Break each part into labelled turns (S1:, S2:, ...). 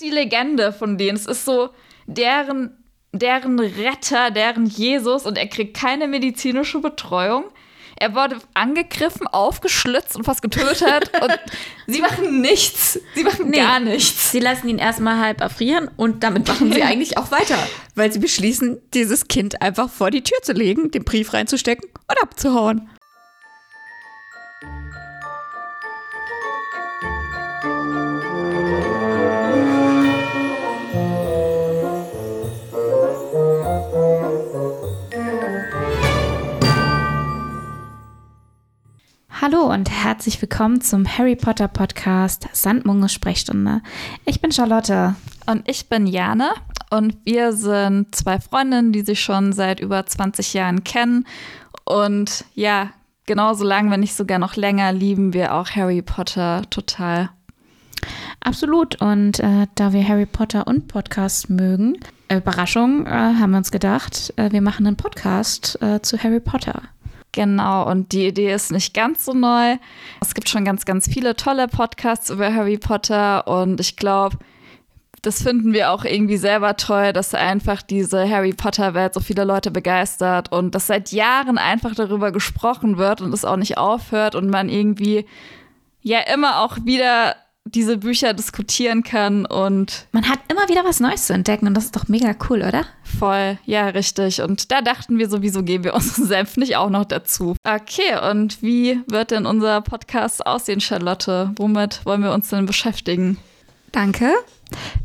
S1: ist die Legende von denen. Es ist so deren, deren Retter, deren Jesus und er kriegt keine medizinische Betreuung. Er wurde angegriffen, aufgeschlitzt und fast getötet. und sie machen nichts. Sie machen
S2: Nee.
S1: gar nichts.
S2: Sie lassen ihn erstmal halb erfrieren und damit machen sie eigentlich auch weiter, weil sie beschließen, dieses Kind einfach vor die Tür zu legen, den Brief reinzustecken und abzuhauen. Hallo und herzlich willkommen zum Harry Potter Podcast Sandmunge Sprechstunde. Ich bin Charlotte.
S1: Und ich bin Jane und wir sind zwei Freundinnen, die sich schon seit über 20 Jahren kennen. Und ja, genauso lang, wenn nicht sogar noch länger, lieben wir auch Harry Potter total.
S2: Absolut. Und äh, da wir Harry Potter und Podcast mögen, Überraschung, äh, haben wir uns gedacht, äh, wir machen einen Podcast äh, zu Harry Potter.
S1: Genau, und die Idee ist nicht ganz so neu. Es gibt schon ganz, ganz viele tolle Podcasts über Harry Potter und ich glaube, das finden wir auch irgendwie selber toll, dass einfach diese Harry Potter-Welt so viele Leute begeistert und dass seit Jahren einfach darüber gesprochen wird und es auch nicht aufhört und man irgendwie ja immer auch wieder diese Bücher diskutieren kann und
S2: Man hat immer wieder was Neues zu entdecken und das ist doch mega cool, oder?
S1: voll, ja, richtig. Und da dachten wir sowieso, geben wir unseren Senf nicht auch noch dazu. Okay, und wie wird denn unser Podcast aussehen, Charlotte? Womit wollen wir uns denn beschäftigen?
S2: Danke.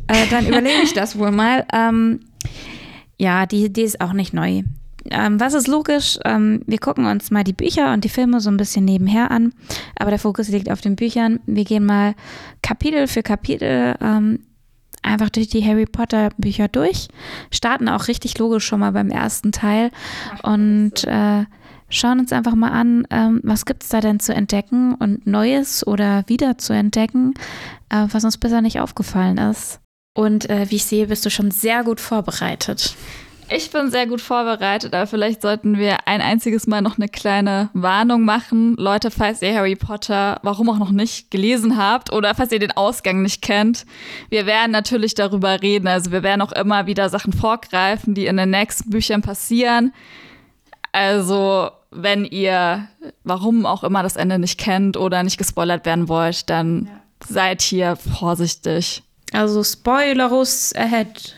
S2: Äh, dann überlege ich das wohl mal. Ähm, ja, die Idee ist auch nicht neu. Ähm, was ist logisch? Ähm, wir gucken uns mal die Bücher und die Filme so ein bisschen nebenher an, aber der Fokus liegt auf den Büchern. Wir gehen mal Kapitel für Kapitel ähm, einfach durch die Harry Potter Bücher durch, starten auch richtig logisch schon mal beim ersten Teil und äh, schauen uns einfach mal an, ähm, was gibt es da denn zu entdecken und Neues oder wieder zu entdecken, äh, was uns bisher nicht aufgefallen ist. Und äh, wie ich sehe, bist du schon sehr gut vorbereitet.
S1: Ich bin sehr gut vorbereitet, aber vielleicht sollten wir ein einziges Mal noch eine kleine Warnung machen. Leute, falls ihr Harry Potter, warum auch noch nicht, gelesen habt oder falls ihr den Ausgang nicht kennt, wir werden natürlich darüber reden. Also wir werden auch immer wieder Sachen vorgreifen, die in den nächsten Büchern passieren. Also wenn ihr, warum auch immer das Ende nicht kennt oder nicht gespoilert werden wollt, dann seid hier vorsichtig.
S2: Also Spoilerus ahead.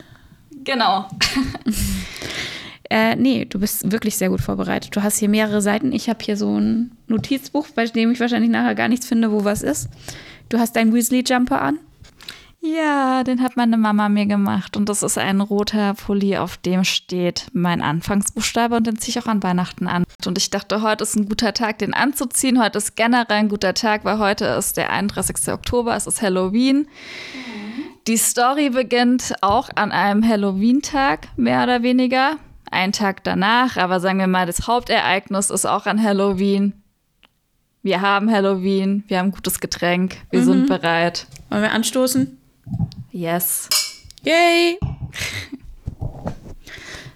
S1: Genau.
S2: Äh, nee, du bist wirklich sehr gut vorbereitet. Du hast hier mehrere Seiten. Ich habe hier so ein Notizbuch, bei dem ich wahrscheinlich nachher gar nichts finde, wo was ist. Du hast deinen Weasley-Jumper an.
S1: Ja, den hat meine Mama mir gemacht und das ist ein roter Pulli, auf dem steht mein Anfangsbuchstabe und den ziehe ich auch an Weihnachten an. Und ich dachte, heute ist ein guter Tag, den anzuziehen. Heute ist generell ein guter Tag, weil heute ist der 31. Oktober, es ist Halloween. Die Story beginnt auch an einem Halloween-Tag, mehr oder weniger. Ein Tag danach, aber sagen wir mal, das Hauptereignis ist auch an Halloween. Wir haben Halloween, wir haben gutes Getränk, wir sind bereit.
S2: Wollen wir anstoßen?
S1: Yes.
S2: Yay!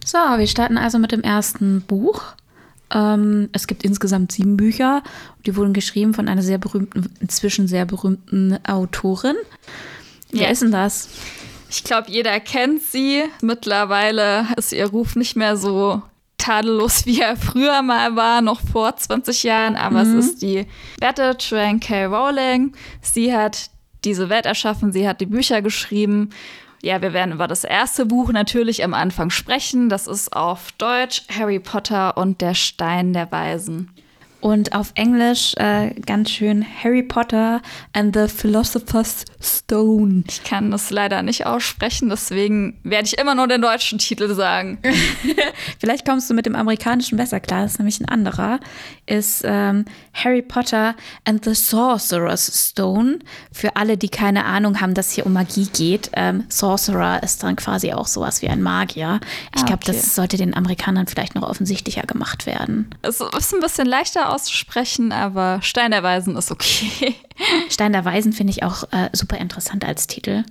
S2: So, wir starten also mit dem ersten Buch. Ähm, es gibt insgesamt sieben Bücher. Die wurden geschrieben von einer sehr berühmten, inzwischen sehr berühmten Autorin. Wer
S1: Ja.
S2: ist denn das?
S1: Ich glaube, jeder kennt sie. Mittlerweile ist ihr Ruf nicht mehr so tadellos, wie er früher mal war, noch vor 20 Jahren. Aber es ist die Wette Joanne K. Rowling. Sie hat diese Welt erschaffen, sie hat die Bücher geschrieben. Ja, wir werden über das erste Buch natürlich am Anfang sprechen. Das ist auf Deutsch Harry Potter und der Stein der Weisen.
S2: Und auf Englisch äh, ganz schön Harry Potter and the Philosopher's Stone.
S1: Ich kann das leider nicht aussprechen, deswegen werde ich immer nur den deutschen Titel sagen.
S2: Vielleicht kommst du mit dem amerikanischen besser klar, das ist nämlich ein anderer. Ist ähm, Harry Potter and the Sorcerer's Stone. Für alle, die keine Ahnung haben, dass es hier um Magie geht. Ähm, Sorcerer ist dann quasi auch sowas wie ein Magier. Ich
S1: Ah,
S2: glaube,
S1: okay.
S2: das sollte den Amerikanern vielleicht noch offensichtlicher gemacht werden.
S1: Es ist ein bisschen leichter auszusprechen, aber Stein der Weisen ist okay.
S2: Stein der Weisen finde ich auch äh, super interessant als Titel.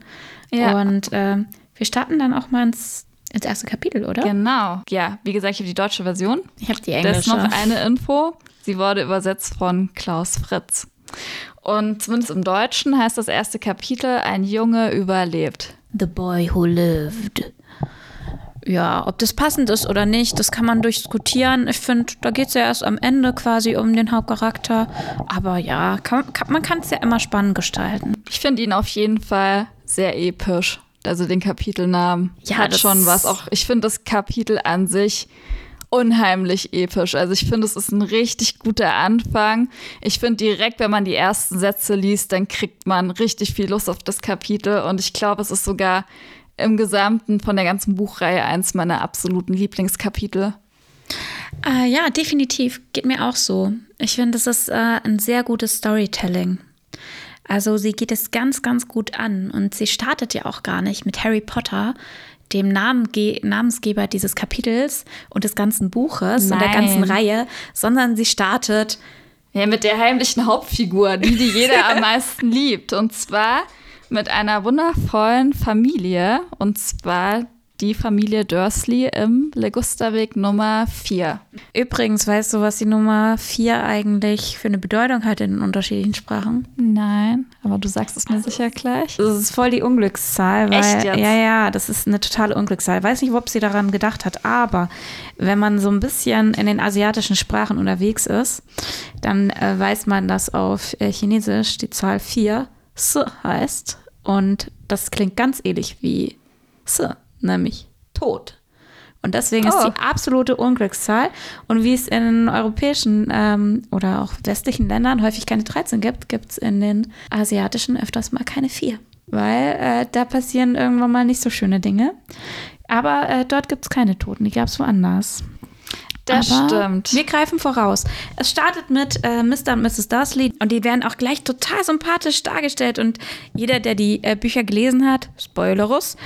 S1: Ja.
S2: Und ähm, wir starten dann auch mal ins, ins erste Kapitel, oder?
S1: Genau. Ja, wie gesagt, ich habe die deutsche Version.
S2: Ich habe die
S1: Da ist
S2: englische.
S1: noch eine Info. Sie wurde übersetzt von Klaus Fritz. Und zumindest im Deutschen heißt das erste Kapitel, ein Junge überlebt.
S2: The Boy Who Lived. Ja, ob das passend ist oder nicht, das kann man durchdiskutieren. Ich finde, da geht es ja erst am Ende quasi um den Hauptcharakter. Aber ja, kann, kann, man kann es ja immer spannend gestalten.
S1: Ich finde ihn auf jeden Fall sehr episch. Also den Kapitelnamen
S2: Ja,
S1: hat schon was. Auch ich finde das Kapitel an sich unheimlich episch. Also ich finde, es ist ein richtig guter Anfang. Ich finde direkt, wenn man die ersten Sätze liest, dann kriegt man richtig viel Lust auf das Kapitel. Und ich glaube, es ist sogar im Gesamten von der ganzen Buchreihe eins meiner absoluten Lieblingskapitel.
S2: Äh, ja, definitiv. Geht mir auch so. Ich finde, das ist äh, ein sehr gutes Storytelling. Also sie geht es ganz, ganz gut an. Und sie startet ja auch gar nicht mit Harry Potter, dem Namenge Namensgeber dieses Kapitels und des ganzen Buches und der
S1: Nein.
S2: ganzen Reihe, sondern sie startet
S1: Ja, mit der heimlichen Hauptfigur, die, die jeder am meisten liebt. Und zwar mit einer wundervollen Familie. Und zwar die Familie Dursley im Legusterweg Nummer 4.
S2: Übrigens, weißt du, was die Nummer 4 eigentlich für eine Bedeutung hat in den unterschiedlichen Sprachen?
S1: Nein, aber du sagst es mir sicher gleich.
S2: Das ist voll die Unglückszahl. Weil,
S1: Echt jetzt?
S2: Ja, ja, das ist eine totale Unglückszahl. Weiß nicht, ob sie daran gedacht hat, aber wenn man so ein bisschen in den asiatischen Sprachen unterwegs ist, dann äh, weiß man, dass auf äh, Chinesisch die Zahl 4 S heißt. Und das klingt ganz ähnlich wie S, nämlich Tod. Und deswegen ist
S1: Oh.
S2: die absolute Unglückszahl. Und wie es in europäischen ähm, oder auch westlichen Ländern häufig keine 13 gibt, gibt es in den asiatischen öfters mal keine 4. Weil äh, da passieren irgendwann mal nicht so schöne Dinge. Aber äh, dort gibt es keine Toten, die gab es woanders.
S1: Das
S2: Aber
S1: stimmt.
S2: Wir greifen voraus. Es startet mit äh, Mr. und Mrs. Dursley und die werden auch gleich total sympathisch dargestellt. Und jeder, der die äh, Bücher gelesen hat, Spoilerus,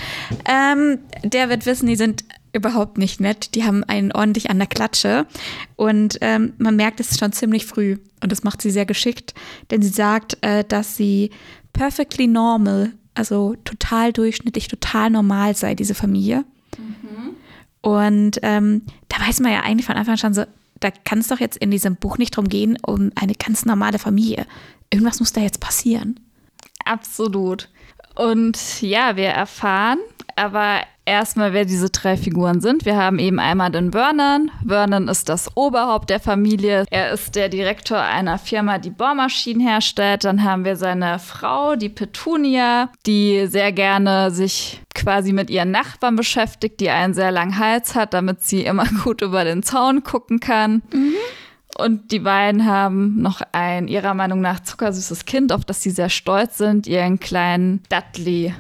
S2: ähm, der wird wissen, die sind überhaupt nicht nett. Die haben einen ordentlich an der Klatsche. Und ähm, man merkt es schon ziemlich früh. Und das macht sie sehr geschickt, denn sie sagt, äh, dass sie perfectly normal, also total durchschnittlich, total normal sei, diese Familie. Und ähm, da weiß man ja eigentlich von Anfang an schon so, da kann es doch jetzt in diesem Buch nicht drum gehen, um eine ganz normale Familie. Irgendwas muss da jetzt passieren.
S1: Absolut. Und ja, wir erfahren aber erstmal, wer diese drei Figuren sind. Wir haben eben einmal den Vernon. Vernon ist das Oberhaupt der Familie. Er ist der Direktor einer Firma, die Bohrmaschinen herstellt. Dann haben wir seine Frau, die Petunia, die sehr gerne sich quasi mit ihren Nachbarn beschäftigt, die einen sehr langen Hals hat, damit sie immer gut über den Zaun gucken kann. Und die beiden haben noch ein ihrer Meinung nach zuckersüßes Kind, auf das sie sehr stolz sind, ihren kleinen Dudley.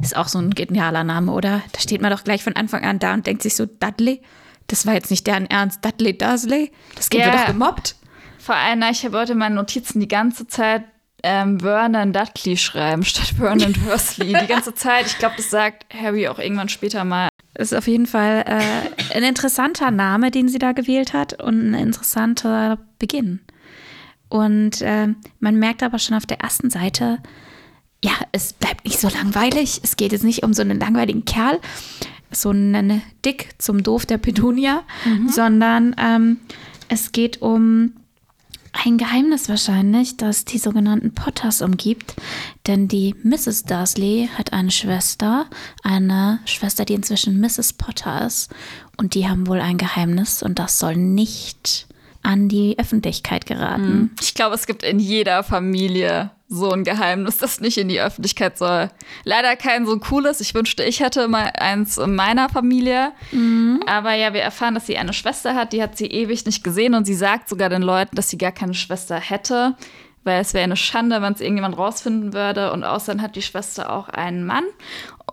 S2: Ist auch so ein genialer Name, oder? Da steht man doch gleich von Anfang an da und denkt sich so, Dudley? Das war jetzt nicht deren Ernst. Dudley Dursley? Das Kind
S1: Ja.
S2: wird doch gemobbt.
S1: Vor allem, ich habe heute in meinen Notizen die ganze Zeit ähm, Vernon Dudley schreiben statt Vernon Dursley. Die ganze Zeit. Ich glaube, das sagt Harry auch irgendwann später mal.
S2: Ist auf jeden Fall äh, ein interessanter Name, den sie da gewählt hat und ein interessanter Beginn. Und äh, man merkt aber schon auf der ersten Seite, ja, es bleibt nicht so langweilig. Es geht jetzt nicht um so einen langweiligen Kerl, so einen Dick zum Doof der Petunia, sondern ähm, es geht um ein Geheimnis wahrscheinlich, das die sogenannten Potters umgibt. Denn die Mrs. Dursley hat eine Schwester, eine Schwester, die inzwischen Mrs. Potter ist. Und die haben wohl ein Geheimnis und das soll nicht an die Öffentlichkeit geraten.
S1: Ich glaube, es gibt in jeder Familie so ein Geheimnis, das nicht in die Öffentlichkeit soll. Leider kein so cooles. Ich wünschte, ich hätte mal eins in meiner Familie. Aber ja, wir erfahren, dass sie eine Schwester hat. Die hat sie ewig nicht gesehen und sie sagt sogar den Leuten, dass sie gar keine Schwester hätte. Weil es wäre eine Schande, wenn es irgendjemand rausfinden würde. Und außerdem hat die Schwester auch einen Mann.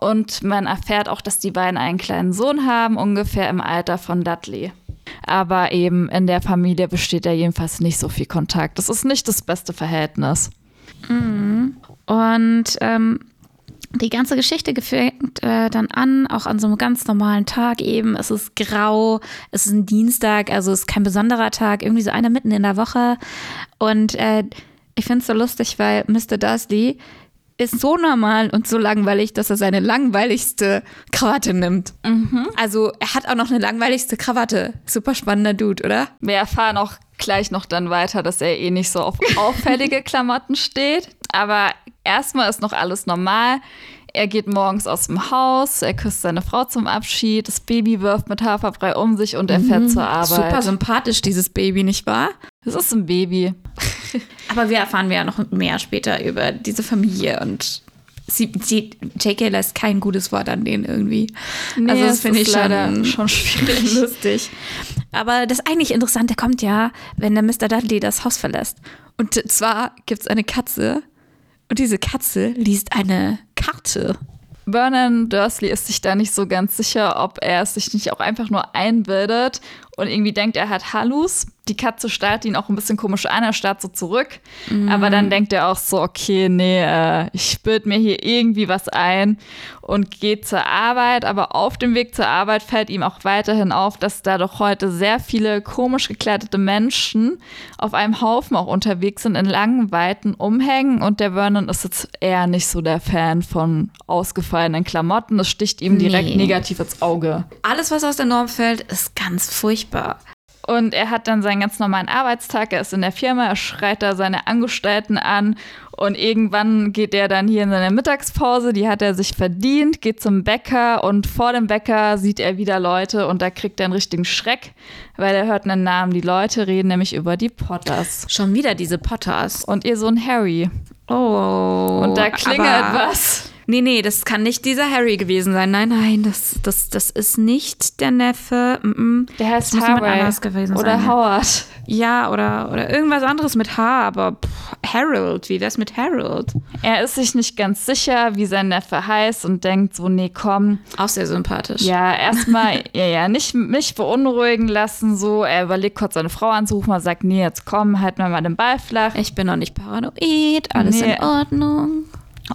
S1: Und man erfährt auch, dass die beiden einen kleinen Sohn haben, ungefähr im Alter von Dudley. Aber eben in der Familie besteht ja jedenfalls nicht so viel Kontakt. Das ist nicht das beste Verhältnis.
S2: Und ähm, die ganze Geschichte fängt äh, dann an, auch an so einem ganz normalen Tag eben. Es ist grau, es ist ein Dienstag, also es ist kein besonderer Tag, irgendwie so einer mitten in der Woche. Und äh, ich finde es so lustig, weil Mr. Dursley ist so normal und so langweilig, dass er seine langweiligste Krawatte nimmt. Also er hat auch noch eine langweiligste Krawatte. Super spannender Dude, oder?
S1: Wir erfahren auch gleich noch dann weiter, dass er eh nicht so auf auffällige Klamotten steht. Aber erstmal ist noch alles normal. Er geht morgens aus dem Haus, er küsst seine Frau zum Abschied, das Baby wirft mit Haferbrei um sich und er fährt zur Arbeit.
S2: Super sympathisch, dieses Baby, nicht wahr?
S1: Das ist ein Baby.
S2: Aber wir erfahren ja noch mehr später über diese Familie und sie, sie, JK lässt kein gutes Wort an denen irgendwie.
S1: Nee,
S2: also das finde ich
S1: leider
S2: schon,
S1: schon schwierig.
S2: lustig. Aber das eigentlich Interessante kommt ja, wenn der Mr. Dudley das Haus verlässt. Und zwar gibt es eine Katze und diese Katze liest eine Karte.
S1: Vernon Dursley ist sich da nicht so ganz sicher, ob er es sich nicht auch einfach nur einbildet und irgendwie denkt, er hat Hallus. Die Katze starrt ihn auch ein bisschen komisch an, er starrt so zurück. Aber dann denkt er auch so, okay, nee, äh, ich bilde mir hier irgendwie was ein und geht zur Arbeit. Aber auf dem Weg zur Arbeit fällt ihm auch weiterhin auf, dass da doch heute sehr viele komisch gekleidete Menschen auf einem Haufen auch unterwegs sind, in langen, weiten Umhängen. Und der Vernon ist jetzt eher nicht so der Fan von ausgefallenen Klamotten. Das sticht ihm direkt
S2: Nee.
S1: negativ ins Auge.
S2: Alles, was aus der Norm fällt, ist ganz furchtbar.
S1: Und er hat dann seinen ganz normalen Arbeitstag. Er ist in der Firma, er schreit da seine Angestellten an. Und irgendwann geht er dann hier in seine Mittagspause, die hat er sich verdient, geht zum Bäcker und vor dem Bäcker sieht er wieder Leute und da kriegt er einen richtigen Schreck, weil er hört einen Namen. Die Leute reden nämlich über die Potters
S2: Schon wieder diese Potters.
S1: und ihr Sohn Harry.
S2: Oh.
S1: Und da klingelt was.
S2: Nee, nee, das kann nicht dieser Harry gewesen sein. Nein, nein, das, das, das ist nicht der Neffe. Mm -mm.
S1: Der heißt Harry
S2: gewesen
S1: oder
S2: sein.
S1: Howard.
S2: Ja, oder, oder irgendwas anderes mit H, aber pff, Harold, wie wär's mit Harold?
S1: Er ist sich nicht ganz sicher, wie sein Neffe heißt und denkt so, nee, komm,
S2: Auch sehr sympathisch.
S1: Ja, erstmal, ja, ja, nicht mich beunruhigen lassen, so. Er überlegt kurz seine Frau anzurufen, er sagt, nee, jetzt komm, halt mir mal den Ball flach.
S2: Ich bin noch nicht paranoid, alles
S1: Nee.
S2: in Ordnung.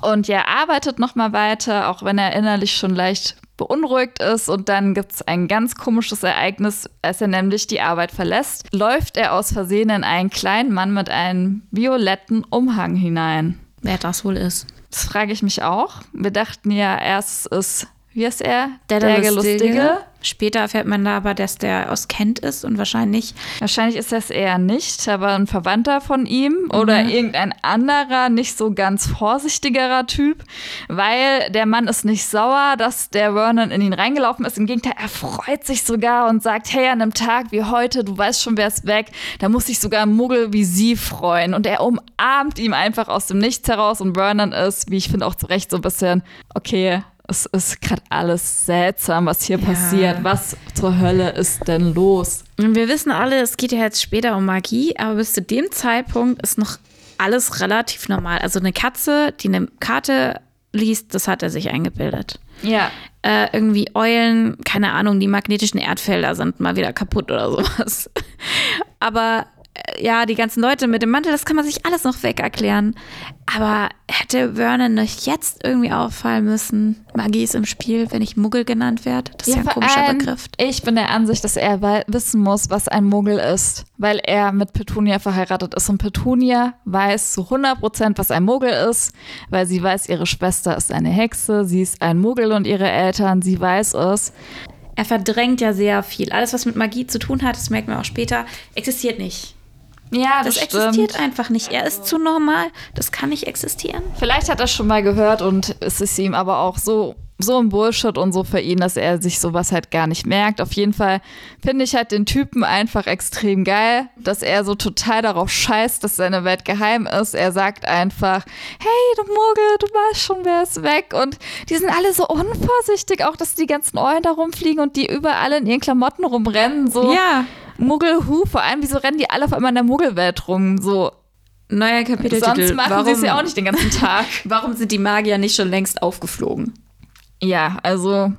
S1: Und er arbeitet nochmal weiter, auch wenn er innerlich schon leicht beunruhigt ist. Und dann gibt es ein ganz komisches Ereignis, als er nämlich die Arbeit verlässt, läuft er aus Versehen in einen kleinen Mann mit einem violetten Umhang hinein.
S2: Wer das wohl ist.
S1: Das frage ich mich auch. Wir dachten ja erst, es ist, wie ist er?
S2: Der, Lustige. Später erfährt man da aber, dass der aus Kent ist und wahrscheinlich
S1: Wahrscheinlich ist das eher nicht, aber ein Verwandter von ihm oder irgendein anderer, nicht so ganz vorsichtigerer Typ, weil der Mann ist nicht sauer, dass der Vernon in ihn reingelaufen ist. Im Gegenteil, er freut sich sogar und sagt, hey, an einem Tag wie heute, du weißt schon, wer ist weg, da muss sich sogar ein Muggel wie sie freuen. Und er umarmt ihm einfach aus dem Nichts heraus und Vernon ist, wie ich finde, auch zu Recht so ein bisschen, okay, es ist gerade alles seltsam, was hier passiert. Was zur Hölle ist denn los?
S2: Wir wissen alle, es geht ja jetzt später um Magie, aber bis zu dem Zeitpunkt ist noch alles relativ normal. Also eine Katze, die eine Karte liest, das hat er sich eingebildet.
S1: Ja.
S2: Äh, irgendwie Eulen, keine Ahnung, die magnetischen Erdfelder sind mal wieder kaputt oder sowas. Aber ja, die ganzen Leute mit dem Mantel, das kann man sich alles noch weg erklären. Aber hätte Vernon nicht jetzt irgendwie auffallen müssen, Magie ist im Spiel, wenn ich Muggel genannt werde? Das ist ja, ein
S1: vor
S2: komischer Begriff.
S1: Ich bin der Ansicht, dass er wissen muss, was ein Muggel ist, weil er mit Petunia verheiratet ist. Und Petunia weiß zu 100%, was ein Muggel ist, weil sie weiß, ihre Schwester ist eine Hexe, sie ist ein Muggel und ihre Eltern, sie weiß es.
S2: Er verdrängt ja sehr viel. Alles, was mit Magie zu tun hat, das merkt man auch später, existiert nicht.
S1: Ja,
S2: Das existiert einfach nicht. Er ist zu normal. Das kann nicht existieren.
S1: Vielleicht hat er schon mal gehört und es ist ihm aber auch so, so ein Bullshit und so für ihn, dass er sich sowas halt gar nicht merkt. Auf jeden Fall finde ich halt den Typen einfach extrem geil, dass er so total darauf scheißt, dass seine Welt geheim ist. Er sagt einfach, hey, du Muggel, du weißt schon, wer ist weg. Und die sind alle so unvorsichtig, auch dass die ganzen Eulen da rumfliegen und die überall in ihren Klamotten rumrennen. So
S2: Ja.
S1: Muggelhu, vor allem, wieso rennen die alle auf einmal in der Muggelwelt rum? So,
S2: Neuer Kapiteltitel.
S1: sonst machen sie es ja auch nicht den ganzen Tag.
S2: Warum sind die Magier nicht schon längst aufgeflogen?
S1: Ja, also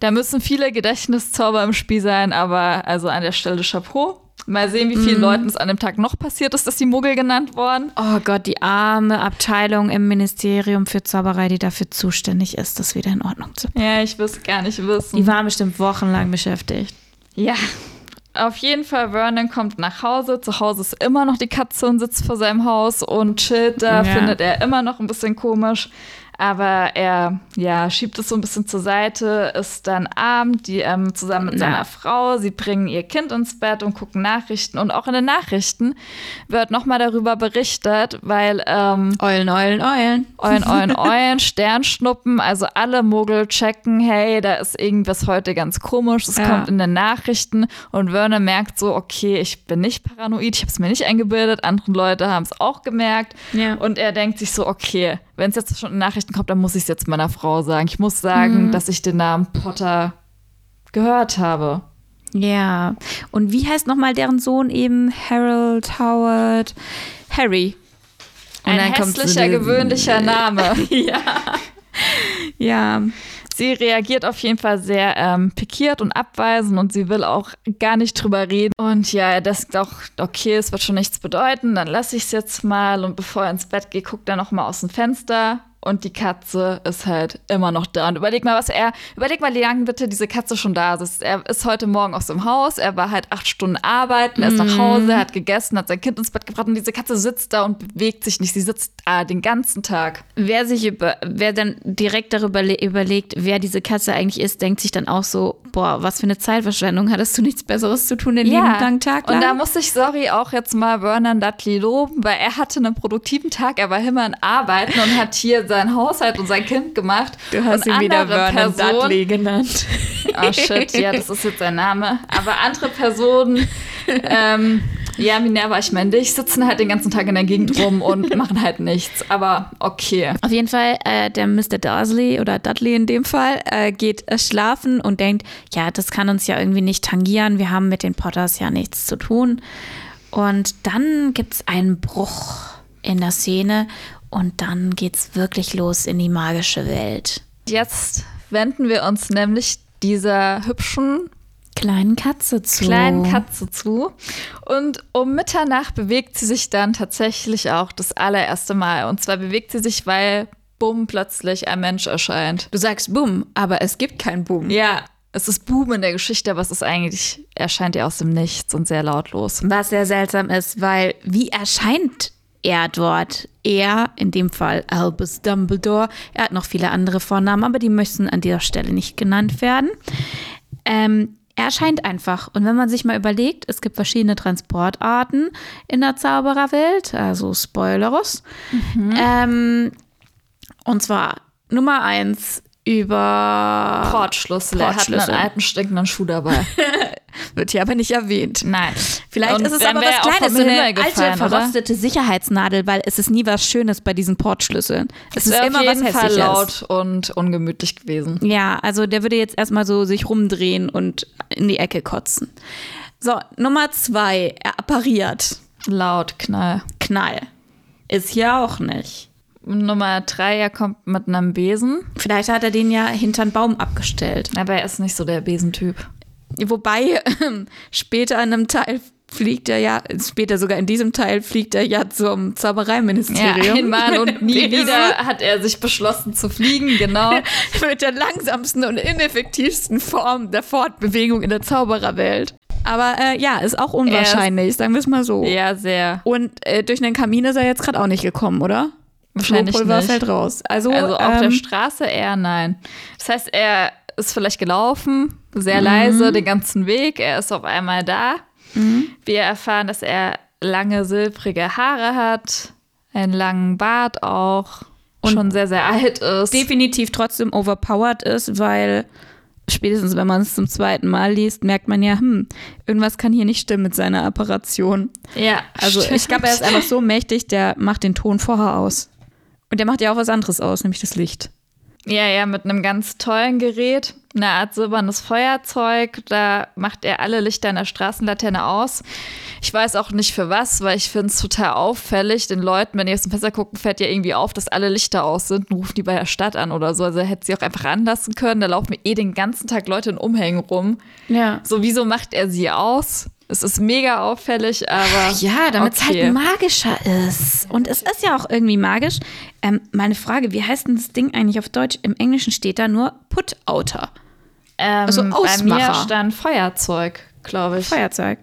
S1: da müssen viele Gedächtniszauber im Spiel sein, aber also an der Stelle Chapeau. Mal sehen, wie vielen Leuten es an dem Tag noch passiert ist, dass die Muggel genannt wurden.
S2: Oh Gott, die arme Abteilung im Ministerium für Zauberei, die dafür zuständig ist, das wieder in Ordnung zu bringen.
S1: Ja, ich will es gar nicht wissen.
S2: Die waren bestimmt wochenlang beschäftigt.
S1: ja, auf jeden Fall, Vernon kommt nach Hause. Zu Hause ist immer noch die Katze und sitzt vor seinem Haus und chillt da,
S2: Ja.
S1: findet er immer noch ein bisschen komisch. Aber er ja, schiebt es so ein bisschen zur Seite, ist dann Abend, die ähm, zusammen mit
S2: Na.
S1: seiner Frau, sie bringen ihr Kind ins Bett und gucken Nachrichten. Und auch in den Nachrichten wird nochmal darüber berichtet, weil ähm,
S2: Eulen, Eulen, Eulen.
S1: Eulen, Eulen, Eulen, Sternschnuppen, also alle Muggel checken, hey, da ist irgendwas heute ganz komisch, es
S2: Ja.
S1: kommt in den Nachrichten und Werner merkt so, okay, ich bin nicht paranoid, ich habe es mir nicht eingebildet, andere Leute haben es auch gemerkt
S2: Ja.
S1: und er denkt sich so, okay, wenn es jetzt schon in Nachrichten kommt, dann muss ich es jetzt meiner Frau sagen. Ich muss sagen,
S2: Mhm.
S1: dass ich den Namen Potter gehört habe.
S2: Ja. Und wie heißt nochmal deren Sohn eben? Harold, Howard, Harry. Und
S1: Ein hässlicher, gewöhnlicher Name.
S2: Ja.
S1: Sie reagiert auf jeden Fall sehr ähm, pikiert und abweisend und sie will auch gar nicht drüber reden. Und ja, er denkt auch, okay, es wird schon nichts bedeuten, dann lasse ich es jetzt mal. Und bevor er ins Bett geht, guckt er noch mal aus dem Fenster und die Katze ist halt immer noch da. Und überleg mal, was er, überleg mal, wie lange bitte diese Katze schon da ist. Er ist heute Morgen aus dem Haus, er war halt acht Stunden arbeiten, er ist nach Hause, hat gegessen, hat sein Kind ins Bett gebracht und diese Katze sitzt da und bewegt sich nicht. Sie sitzt da den ganzen Tag.
S2: Wer sich über, wer dann direkt darüber le- überlegt, wer diese Katze eigentlich ist, denkt sich dann auch so, boah, was für eine Zeitverschwendung, hattest du nichts Besseres zu tun den lieben langen Tag lang?
S1: Und da muss ich, sorry, auch jetzt mal Vernon Dudley loben, weil er hatte einen produktiven Tag, er war immer in Arbeiten und hat hier seinen Haushalt und sein Kind gemacht. und andere Personen-
S2: genannt.
S1: Oh shit, ja, das ist jetzt sein Name. Aber andere Personen, ähm, ja, Minerva, ich meine dich, sitzen halt den ganzen Tag in der Gegend rum und machen halt nichts. Aber okay.
S2: Auf jeden Fall, äh, der Mr. Dursley oder Dudley in dem Fall äh, geht äh, schlafen und denkt, ja, das kann uns ja irgendwie nicht tangieren. Wir haben mit den Potters ja nichts zu tun. Und dann gibt es einen Bruch in der Szene und dann geht's wirklich los in die magische Welt.
S1: Jetzt wenden wir uns nämlich dieser hübschen
S2: Kleinen Katze zu.
S1: kleinen Katze zu. Und um Mitternacht bewegt sie sich dann tatsächlich auch das allererste Mal. Und zwar bewegt sie sich, weil bumm plötzlich ein Mensch erscheint.
S2: Du sagst Boom, aber es gibt kein Boom.
S1: Ja, es ist Boom in der Geschichte, aber es ist eigentlich, erscheint ja aus dem Nichts und sehr lautlos.
S2: Was sehr seltsam ist, weil wie erscheint er dort? Er, in dem Fall Albus Dumbledore, er hat noch viele andere Vornamen, aber die möchten an dieser Stelle nicht genannt werden. Ähm, erscheint einfach. Und wenn man sich mal überlegt, es gibt verschiedene Transportarten in der Zaubererwelt, also Spoilerus. Ähm, und zwar Nummer eins über
S1: Portschlüssel. Er hat
S2: Portschlüssel.
S1: einen alten stinkenden Schuh dabei.
S2: wird hier aber nicht erwähnt.
S1: Nein.
S2: Vielleicht
S1: Und
S2: ist es aber was Kleines, so eine alte,
S1: gefallen, oder?
S2: verrostete Sicherheitsnadel, weil es ist nie was Schönes bei diesen Portschlüsseln. Es ist
S1: wär
S2: immer
S1: auf
S2: was
S1: jeden Fall
S2: Hässliches.
S1: laut und ungemütlich gewesen.
S2: Ja, also der würde jetzt erstmal so sich rumdrehen und in die Ecke kotzen. So, Nummer zwei, er appariert.
S1: Laut, Knall.
S2: Knall. Ist hier auch nicht.
S1: Nummer drei, er kommt mit einem Besen,
S2: Vielleicht hat er den ja hinter einen Baum abgestellt.
S1: aber er ist nicht so der Besentyp.
S2: Wobei später in einem Teil fliegt er ja, später sogar in diesem Teil fliegt er ja zum
S1: Ja,
S2: Zaubereiministerium.
S1: einmal
S2: Mit
S1: und nie
S2: Besen.
S1: wieder hat er sich beschlossen zu fliegen, genau.
S2: mit der langsamsten und ineffektivsten Form der Fortbewegung in der Zaubererwelt. Aber äh, ja, ist auch unwahrscheinlich, sagen wir es mal so.
S1: Ja, sehr.
S2: Und äh, durch einen Kamin ist er jetzt gerade auch nicht gekommen, oder?
S1: Wahrscheinlich
S2: Flohpulver
S1: nicht.
S2: fällt raus. Also,
S1: Also auf der
S2: ähm,
S1: Straße eher nein. Das heißt, er ist vielleicht gelaufen,
S2: Mhm.
S1: sehr leise den ganzen Weg. Er ist auf einmal da.
S2: Mhm.
S1: Wir erfahren, dass er lange silbrige Haare hat, einen langen Bart auch und schon sehr, sehr alt ist.
S2: definitiv trotzdem overpowered ist, weil spätestens wenn man es zum zweiten Mal liest, merkt man ja, hm, irgendwas kann hier nicht stimmen mit seiner Apparation.
S1: Ja,
S2: Also
S1: stimmt.
S2: ich glaube, er ist einfach so mächtig, der macht den Ton vorher aus. Und der macht ja auch was anderes aus, nämlich das Licht.
S1: Ja, ja, mit einem ganz tollen Gerät, eine Art silbernes Feuerzeug. Da macht er alle Lichter in der Straßenlaterne aus. Ich weiß auch nicht für was, weil ich finde es total auffällig. Den Leuten, wenn die aus dem Fenster gucken, fällt ja irgendwie auf, dass alle Lichter aus sind und rufen die bei der Stadt an oder so. Also er hätte sie auch einfach anlassen können. Da laufen eh den ganzen Tag Leute in Umhängen rum.
S2: Ja.
S1: So, wieso macht er sie aus? Es ist mega auffällig, aber.
S2: Ja, damit es
S1: okay.
S2: halt magischer ist. Und es ist ja auch irgendwie magisch. Ähm, meine Frage, wie heißt denn das Ding eigentlich auf Deutsch? Im Englischen steht da nur Put-Outer.
S1: Ähm,
S2: also
S1: Bei mir
S2: Ausmacher.
S1: stand Feuerzeug, glaube ich.
S2: Feuerzeug.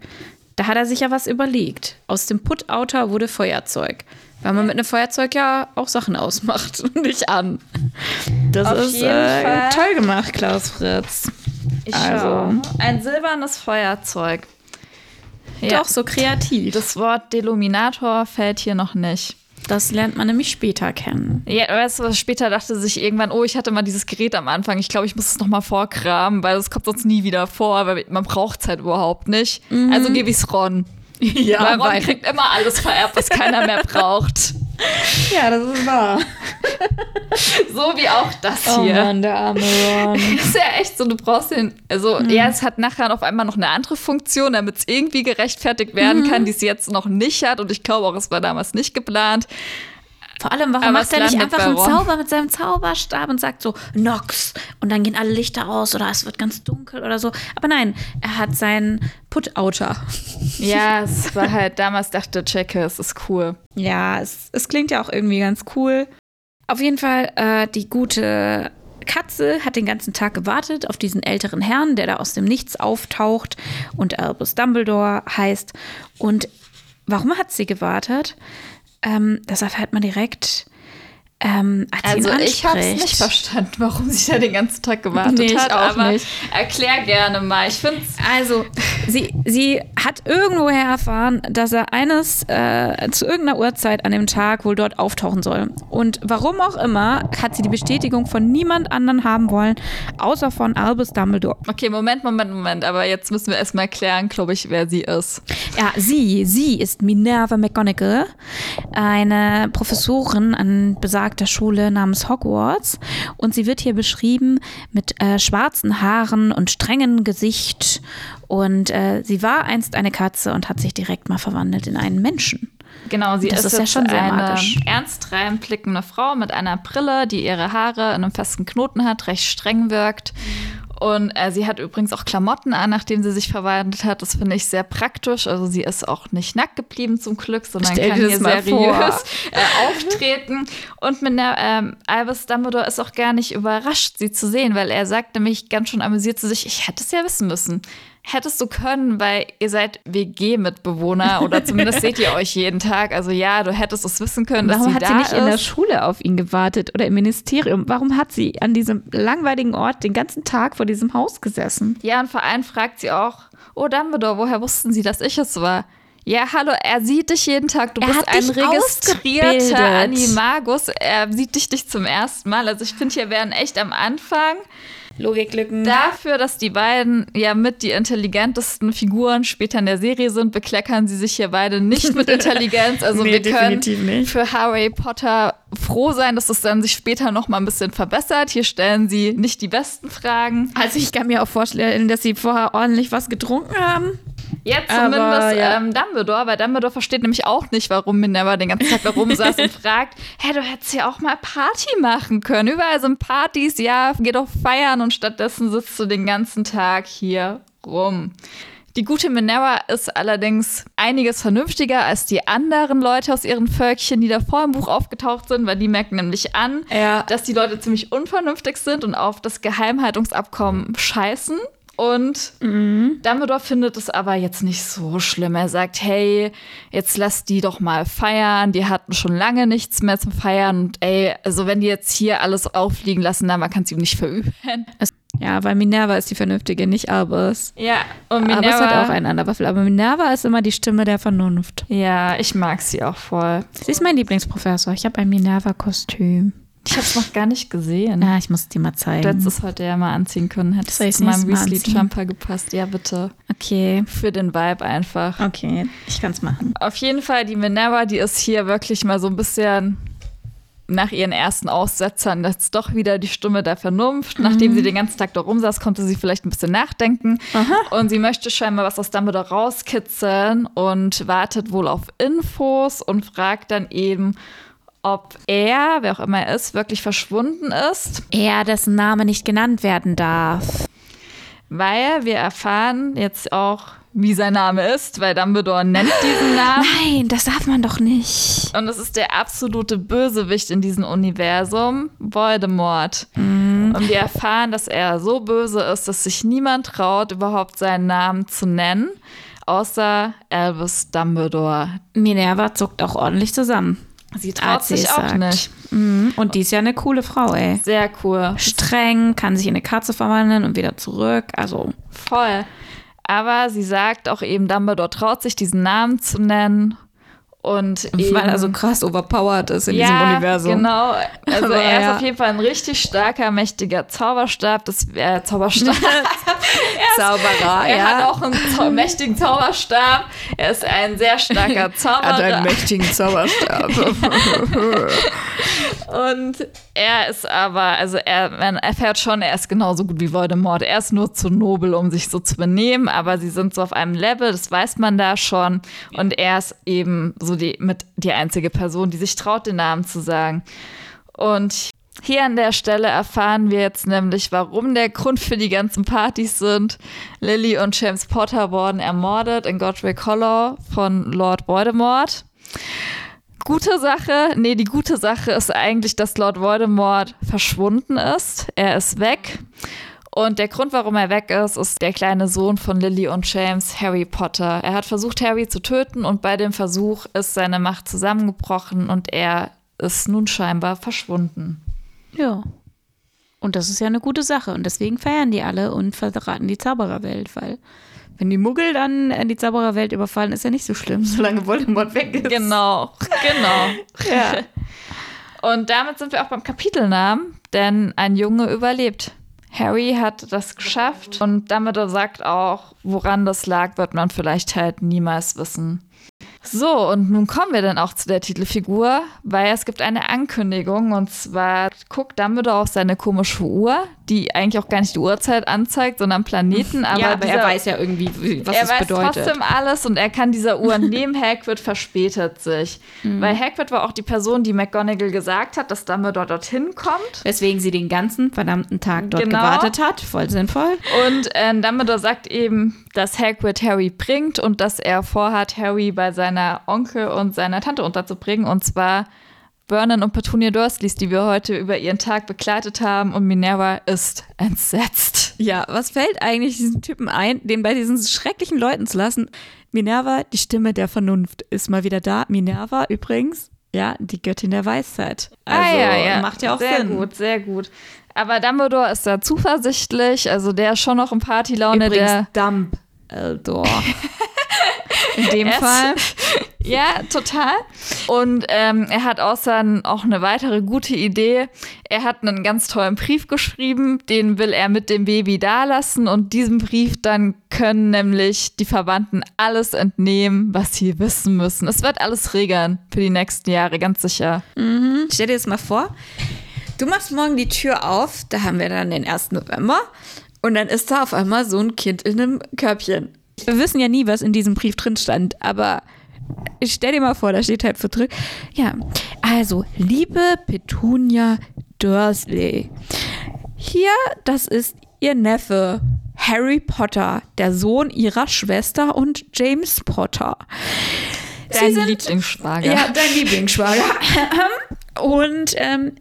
S2: Da hat er sich ja was überlegt. Aus dem Put-Outer wurde Feuerzeug. Weil man mit einem Feuerzeug ja auch Sachen ausmacht und nicht an. Das
S1: Auf
S2: ist
S1: jeden
S2: äh,
S1: Fall.
S2: toll gemacht, Klaus Fritz.
S1: Ich
S2: Also.
S1: also. Ein silbernes Feuerzeug. Ja,
S2: Doch, so kreativ. Das,
S1: Wort Deluminator fällt hier noch nicht.
S2: das lernt man nämlich später kennen.
S1: Ja, weißt du, was später dachte sich irgendwann, oh, ich hatte mal dieses Gerät am Anfang. Ich glaube, ich muss es nochmal vorkramen, weil das kommt sonst nie wieder vor, weil man braucht es halt überhaupt nicht. Also gebe ich es Ron.
S2: Ja,
S1: weil Ron kriegt immer alles vererbt, was keiner mehr braucht.
S2: ja, das ist wahr.
S1: So wie auch das
S2: Oh
S1: hier.
S2: Mann, der arme Ron.
S1: ist ja echt so, du brauchst den, also
S2: Mhm.
S1: ja, es hat nachher auf einmal noch eine andere Funktion, damit es irgendwie gerechtfertigt werden
S2: Mhm.
S1: kann, die es jetzt noch nicht hat. Und ich glaube auch, es war damals nicht geplant.
S2: Vor allem, warum
S1: Aber
S2: macht er nicht einfach einen. Zauber mit seinem Zauberstab und sagt so, Nox und dann gehen alle Lichter aus oder es wird ganz dunkel oder so. Aber nein, er hat seinen Put-Outer.
S1: Ja, es war halt, damals dachte Checke, es ist cool.
S2: Ja, es, es klingt ja auch irgendwie ganz cool. Auf jeden Fall, äh, die gute Katze hat den ganzen Tag gewartet auf diesen älteren Herrn, der da aus dem Nichts auftaucht und Albus Dumbledore heißt. Und warum hat sie gewartet? Ähm, das erfährt man direkt, ähm, als
S1: Also ich habe es nicht verstanden, warum sie da den ganzen Tag gewartet
S2: Nee, ich
S1: hat. aber
S2: nicht.
S1: erklär gerne mal. Ich finde
S2: Also, sie, sie hat irgendwoher erfahren, dass er eines äh, zu irgendeiner Uhrzeit an dem Tag wohl dort auftauchen soll. Und warum auch immer, hat sie die Bestätigung von niemand anderen haben wollen, außer von Albus Dumbledore.
S1: Okay, Moment, Moment, Moment. Aber jetzt müssen wir erstmal klären, glaube ich, wer sie ist.
S2: Ja, sie, sie ist Minerva McGonagall, eine Professorin an besagter Schule namens Hogwarts. Und sie wird hier beschrieben mit äh, schwarzen Haaren und strengem Gesicht. Und äh, sie war einst eine Katze und hat sich direkt mal verwandelt in einen Menschen.
S1: Genau, sie
S2: Das
S1: ist,
S2: ist ja schon sehr
S1: eine
S2: magisch.
S1: ernst reinblickende Frau mit einer Brille, die ihre Haare in einem festen Knoten hat, recht streng wirkt. Und äh, sie hat übrigens auch Klamotten an, nachdem sie sich verwandelt hat. Das finde ich sehr praktisch. Also sie ist auch nicht nackt geblieben zum Glück, sondern
S2: Stell
S1: kann hier seriös äh, auftreten. Und mit der, ähm, Albus Dumbledore ist auch gar nicht überrascht, sie zu sehen, weil er sagt nämlich ganz schon amüsiert zu sich, ich hätte es ja wissen müssen. Hättest du können, weil ihr seid WG-Mitbewohner oder zumindest seht ihr euch jeden Tag. Also ja, du hättest es wissen können, dass
S2: Warum hat sie nicht
S1: ist.
S2: in der Schule auf ihn gewartet oder im Ministerium? Warum hat sie an diesem langweiligen Ort den ganzen Tag vor diesem Haus gesessen?
S1: Ja, und vor allem fragt sie auch, oh Dumbledore, woher wussten Sie, dass ich es war? Ja, hallo, er sieht dich jeden Tag. Du
S2: Er
S1: bist
S2: hat
S1: ein registrierter
S2: ausgebildet.
S1: Animagus. Er sieht dich nicht zum ersten Mal. Also ich finde, hier wären echt am Anfang
S2: Logiklücken.
S1: dafür, dass die beiden ja mit die intelligentesten Figuren später in der Serie sind, bekleckern sie sich hier beide nicht mit Intelligenz. Also
S2: Nee,
S1: wir können
S2: nicht.
S1: für Harry Potter froh sein, dass es dann sich später noch mal ein bisschen verbessert. Hier stellen sie nicht die besten Fragen.
S2: Also ich kann mir auch vorstellen, dass sie vorher ordentlich was getrunken haben.
S1: Ja,
S2: Aber,
S1: zumindest
S2: ja.
S1: Ähm, Dumbledore, weil Dumbledore versteht nämlich auch nicht, warum Minerva den ganzen Tag da rumsaß und fragt, hey, du hättest ja auch mal Party machen können. Überall sind Partys, ja, geh doch feiern und stattdessen sitzt du den ganzen Tag hier rum. Die gute Minerva ist allerdings einiges vernünftiger als die anderen Leute aus ihren Völkchen, die davor im Buch aufgetaucht sind, weil die merken nämlich an,
S2: Ja.
S1: dass die Leute ziemlich unvernünftig sind und auf das Geheimhaltungsabkommen scheißen. Und Dumbledore findet es aber jetzt nicht so schlimm. Er sagt, hey, jetzt lass die doch mal feiern. Die hatten schon lange nichts mehr zum Feiern. Und ey, also wenn die jetzt hier alles auffliegen lassen, dann man kann es ihm nicht verüben.
S2: Ja, weil Minerva ist die Vernünftige, nicht Albus.
S1: Ja, und
S2: Albus hat auch einen Anderwaffel, aber Minerva ist immer die Stimme der Vernunft.
S1: Ja, ich mag sie auch voll.
S2: Sie ist mein Lieblingsprofessor. Ich habe ein Minerva-Kostüm.
S1: Ich habe es noch gar nicht gesehen.
S2: Ja, ich muss es dir mal zeigen.
S1: Du hättest es heute ja mal anziehen können. Hätte es zu meinem? Weasley-Jumper gepasst. Ja, bitte.
S2: Okay.
S1: Für den Vibe einfach.
S2: Okay, ich kann es machen.
S1: Auf jeden Fall, die Minerva, die ist hier wirklich mal so ein bisschen nach ihren ersten Aussetzern jetzt doch wieder die Stimme der Vernunft. Nachdem sie den ganzen Tag da rumsaß, konnte sie vielleicht ein bisschen nachdenken. Und sie möchte scheinbar was aus Dumbledore rauskitzeln und wartet wohl auf Infos und fragt dann eben, ob er, wer auch immer er ist, wirklich verschwunden ist.
S2: Er, dessen Name nicht genannt werden darf.
S1: Weil wir erfahren jetzt auch, wie sein Name ist, weil Dumbledore nennt diesen Namen.
S2: Nein, das darf man doch nicht.
S1: Und es ist der absolute Bösewicht in diesem Universum, Voldemort. Und wir erfahren, dass er so böse ist, dass sich niemand traut, überhaupt seinen Namen zu nennen. außer Albus Dumbledore.
S2: Minerva zuckt auch ordentlich zusammen.
S1: Sie traut
S2: sie
S1: sich auch
S2: sagt.
S1: nicht.
S2: Mhm. Und die ist ja eine coole Frau, ey.
S1: Sehr cool.
S2: Streng, kann sich in eine Katze verwandeln und wieder zurück. Also,
S1: Voll. Aber sie sagt auch eben, Dumbledore traut sich, diesen Namen zu nennen. Und eben,
S2: weil er so krass overpowered ist in
S1: ja,
S2: diesem Universum.
S1: Genau. Also
S2: Aber
S1: er ist
S2: ja.
S1: auf jeden Fall ein richtig starker, mächtiger Zauberstab. Das äh, Zauberstab.
S2: Zauberer,
S1: er hat auch einen zau mächtigen Zauberstab. Er ist ein sehr starker Zauberer.
S2: mächtigen Zauberstab.
S1: Und er ist aber, also er, man erfährt schon, er ist genauso gut wie Voldemort. Er ist nur zu nobel, um sich so zu benehmen, aber sie sind so auf einem Level, das weiß man da schon. Und er ist eben so die, mit die einzige Person, die sich traut, den Namen zu sagen. Und hier an der Stelle erfahren wir jetzt nämlich, warum der Grund für die ganzen Partys sind. Lily und James Potter wurden ermordet in Godric Hollow von Lord Voldemort. Gute Sache, nee, die gute Sache ist eigentlich, dass Lord Voldemort verschwunden ist. Er ist weg. Und der Grund, warum er weg ist, ist der kleine Sohn von Lily und James, Harry Potter. Er hat versucht, Harry zu töten und bei dem Versuch ist seine Macht zusammengebrochen und er ist nun scheinbar verschwunden.
S2: Ja. Und das ist ja eine gute Sache. Und deswegen feiern die alle und verraten die Zaubererwelt, weil wenn die Muggel dann in die Zaubererwelt überfallen, ist ja nicht so schlimm, solange Voldemort weg ist.
S1: Genau, genau.
S2: Ja.
S1: Und damit sind wir auch beim Kapitelnamen, denn ein Junge überlebt. Harry hat das geschafft und Dumbledore sagt auch, woran das lag, wird man vielleicht halt niemals wissen. So, und nun kommen wir dann auch zu der Titelfigur, weil es gibt eine Ankündigung und zwar guckt Dumbledore auf seine komische Uhr, die eigentlich auch gar nicht die Uhrzeit anzeigt, sondern Planeten. Aber,
S2: ja, aber er
S1: dieser-
S2: weiß ja irgendwie, wie- was
S1: er
S2: es
S1: weiß
S2: bedeutet.
S1: trotzdem alles und er kann dieser Uhr nehmen. Hagrid verspätet sich.
S2: Mhm.
S1: Weil Hagrid war auch die Person, die McGonagall gesagt hat, dass Dumbledore dorthin kommt.
S2: Weswegen sie den ganzen verdammten Tag dort
S1: Genau.
S2: gewartet hat. Voll sinnvoll.
S1: Und äh, Dumbledore sagt eben, dass Hagrid Harry bringt und dass er vorhat, Harry bei seiner Onkel und seiner Tante unterzubringen. Und zwar Vernon und Petunia Dursleys, die wir heute über ihren Tag begleitet haben. Und Minerva ist entsetzt.
S2: Ja, was fällt eigentlich diesen Typen ein, den bei diesen schrecklichen Leuten zu lassen? Minerva, die Stimme der Vernunft, ist mal wieder da. Minerva übrigens, ja, die Göttin der Weisheit. Also macht ja auch
S1: sehr
S2: Sinn.
S1: gut, sehr gut. Aber Dumbledore ist da zuversichtlich, also der ist schon noch in Partylaune.
S2: Übrigens
S1: der,
S2: Dumbledore. In dem Fall.
S1: Ja, total. Und ähm, er hat außerdem auch eine weitere gute Idee. Er hat einen ganz tollen Brief geschrieben, den will er mit dem Baby dalassen und diesem Brief dann können nämlich die Verwandten alles entnehmen, was sie wissen müssen. Es wird alles regeln für die nächsten Jahre, ganz sicher.
S2: Stell dir das mal vor, du machst morgen die Tür auf, da haben wir dann den 1. November und dann ist da auf einmal so ein Kind in einem Körbchen. Wir wissen ja nie, was in diesem Brief drin stand, aber ich stell dir mal vor, da steht halt verdrückt. Ja, also, liebe Petunia Dursley, hier, das ist ihr Neffe, Harry Potter, der Sohn ihrer Schwester und James Potter.
S1: Dein Lieblingsschwager.
S2: ja, dein Lieblingsschwager. Und ähm,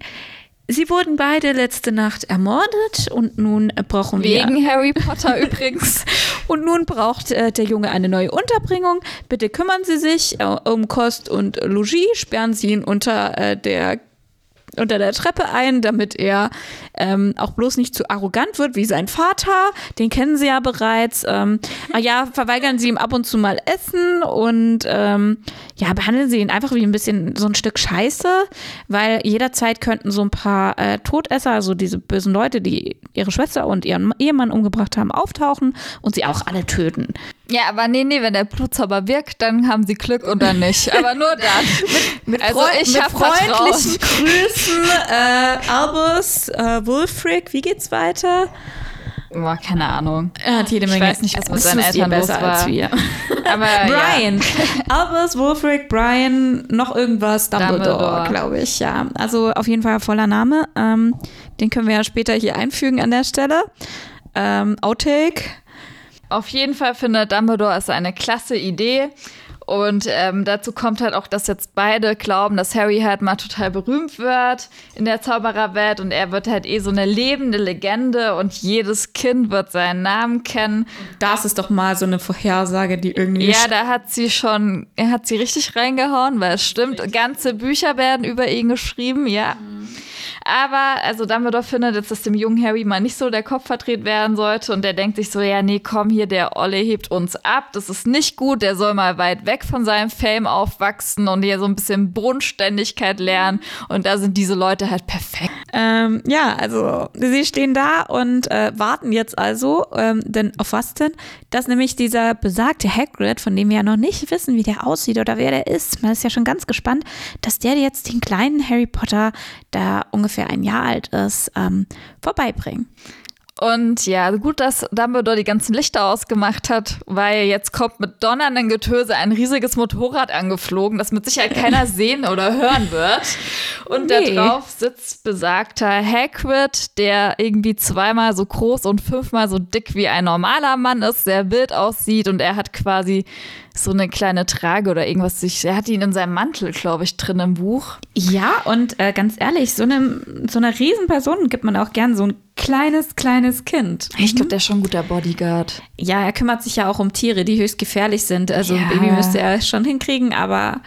S2: sie wurden beide letzte Nacht ermordet und nun brauchen wir.
S1: Wegen Harry Potter übrigens.
S2: Und nun braucht äh, der Junge eine neue Unterbringung. Bitte kümmern Sie sich äh, um Kost und Logis, sperren Sie ihn unter äh, der unter der Treppe ein, damit er ähm, auch bloß nicht zu arrogant wird wie sein Vater. Den kennen Sie ja bereits. Ähm, ah ja, verweigern Sie ihm ab und zu mal Essen und ähm, ja, behandeln Sie ihn einfach wie ein bisschen so ein Stück Scheiße, weil jederzeit könnten so ein paar äh, Todesser, also diese bösen Leute, die ihre Schwester und ihren Ehemann umgebracht haben, auftauchen und sie auch alle töten.
S1: Ja, aber nee, nee, wenn der Blutzauber wirkt, dann haben sie Glück und dann nicht. Aber nur dann.
S2: Mit,
S1: Also
S2: freu-
S1: ich
S2: mit freundlichen Grüßen, äh, Albus, äh, Wulfric, wie geht's weiter?
S1: Boah, keine Ahnung.
S2: Er hat jede
S1: Ich
S2: Menge.
S1: weiß nicht, was mit seinen Eltern los
S2: besser
S1: war.
S2: als wir.
S1: Aber
S2: Brian. Albus, Wulfric, Brian, noch irgendwas, Dumbledore,
S1: Dumbledore.
S2: glaube ich, ja. Also auf jeden Fall voller Name. Ähm, den können wir ja später hier einfügen an der Stelle. Ähm, Outtake.
S1: Auf jeden Fall findet Dumbledore es eine klasse Idee. Und ähm, dazu kommt halt auch, dass jetzt beide glauben, dass Harry halt mal total berühmt wird in der Zaubererwelt und er wird halt eh so eine lebende Legende und jedes Kind wird seinen Namen kennen.
S2: Das ist doch mal so eine Vorhersage, die irgendwie.
S1: Ja, da hat sie schon, er hat sie richtig reingehauen, weil es stimmt, ganze Bücher werden über ihn geschrieben, ja. Mhm. Aber, also Dumbledore findet jetzt, dass dem jungen Harry mal nicht so der Kopf verdreht werden sollte und der denkt sich so, ja, nee, komm hier, der Olle hebt uns ab, das ist nicht gut, der soll mal weit weg von seinem Fame aufwachsen und hier so ein bisschen Bodenständigkeit lernen. Und da sind diese Leute halt perfekt.
S2: Ähm, ja, also sie stehen da und äh, warten jetzt also, ähm, denn auf was denn? Dass nämlich dieser besagte Hagrid, von dem wir ja noch nicht wissen, wie der aussieht oder wer der ist, man ist ja schon ganz gespannt, dass der jetzt den kleinen Harry Potter da ungefähr ein Jahr alt ist, ähm, vorbeibringen.
S1: Und ja, gut, dass Dumbledore die ganzen Lichter ausgemacht hat, weil jetzt kommt mit donnerndem Getöse ein riesiges Motorrad angeflogen, das mit Sicherheit keiner sehen oder hören wird. Und nee. da drauf sitzt besagter Hagrid, der irgendwie zweimal so groß und fünfmal so dick wie ein normaler Mann ist, sehr wild aussieht und er hat quasi so eine kleine Trage oder irgendwas. er hat ihn in seinem Mantel, glaube ich, drin im Buch.
S2: Ja, und äh, ganz ehrlich, so, einem, so einer Riesenperson gibt man auch gern so ein kleines, kleines Kind.
S1: Ich glaube, der ist schon ein guter Bodyguard.
S2: Ja, er kümmert sich ja auch um Tiere, die höchst gefährlich sind. Also ja. ein Baby müsste er schon hinkriegen, aber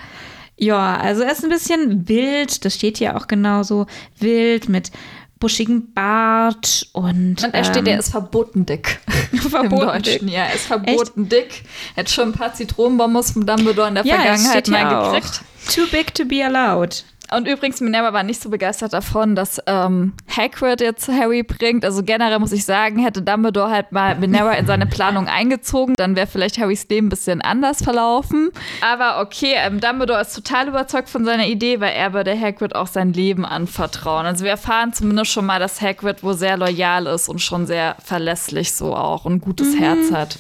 S2: ja, also er ist ein bisschen wild, das steht hier auch genauso, wild mit buschigen Bart und.
S1: Und er steht, er ähm, ist verboten dick. verboten dick. Ja, er ist verboten Echt? dick. Er hat schon ein paar Zitronenbonbons von Dumbledore in der ja, Vergangenheit mal gekriegt.
S2: Too big to be allowed.
S1: Und übrigens, Minerva war nicht so begeistert davon, dass ähm, Hagrid jetzt Harry bringt. Also generell muss ich sagen, hätte Dumbledore halt mal Minerva in seine Planung eingezogen, dann wäre vielleicht Harrys Leben ein bisschen anders verlaufen. Aber okay, ähm, Dumbledore ist total überzeugt von seiner Idee, weil er würde Hagrid auch sein Leben anvertrauen. Also wir erfahren zumindest schon mal, dass Hagrid wohl sehr loyal ist und schon sehr verlässlich so auch und ein gutes mhm. Herz hat.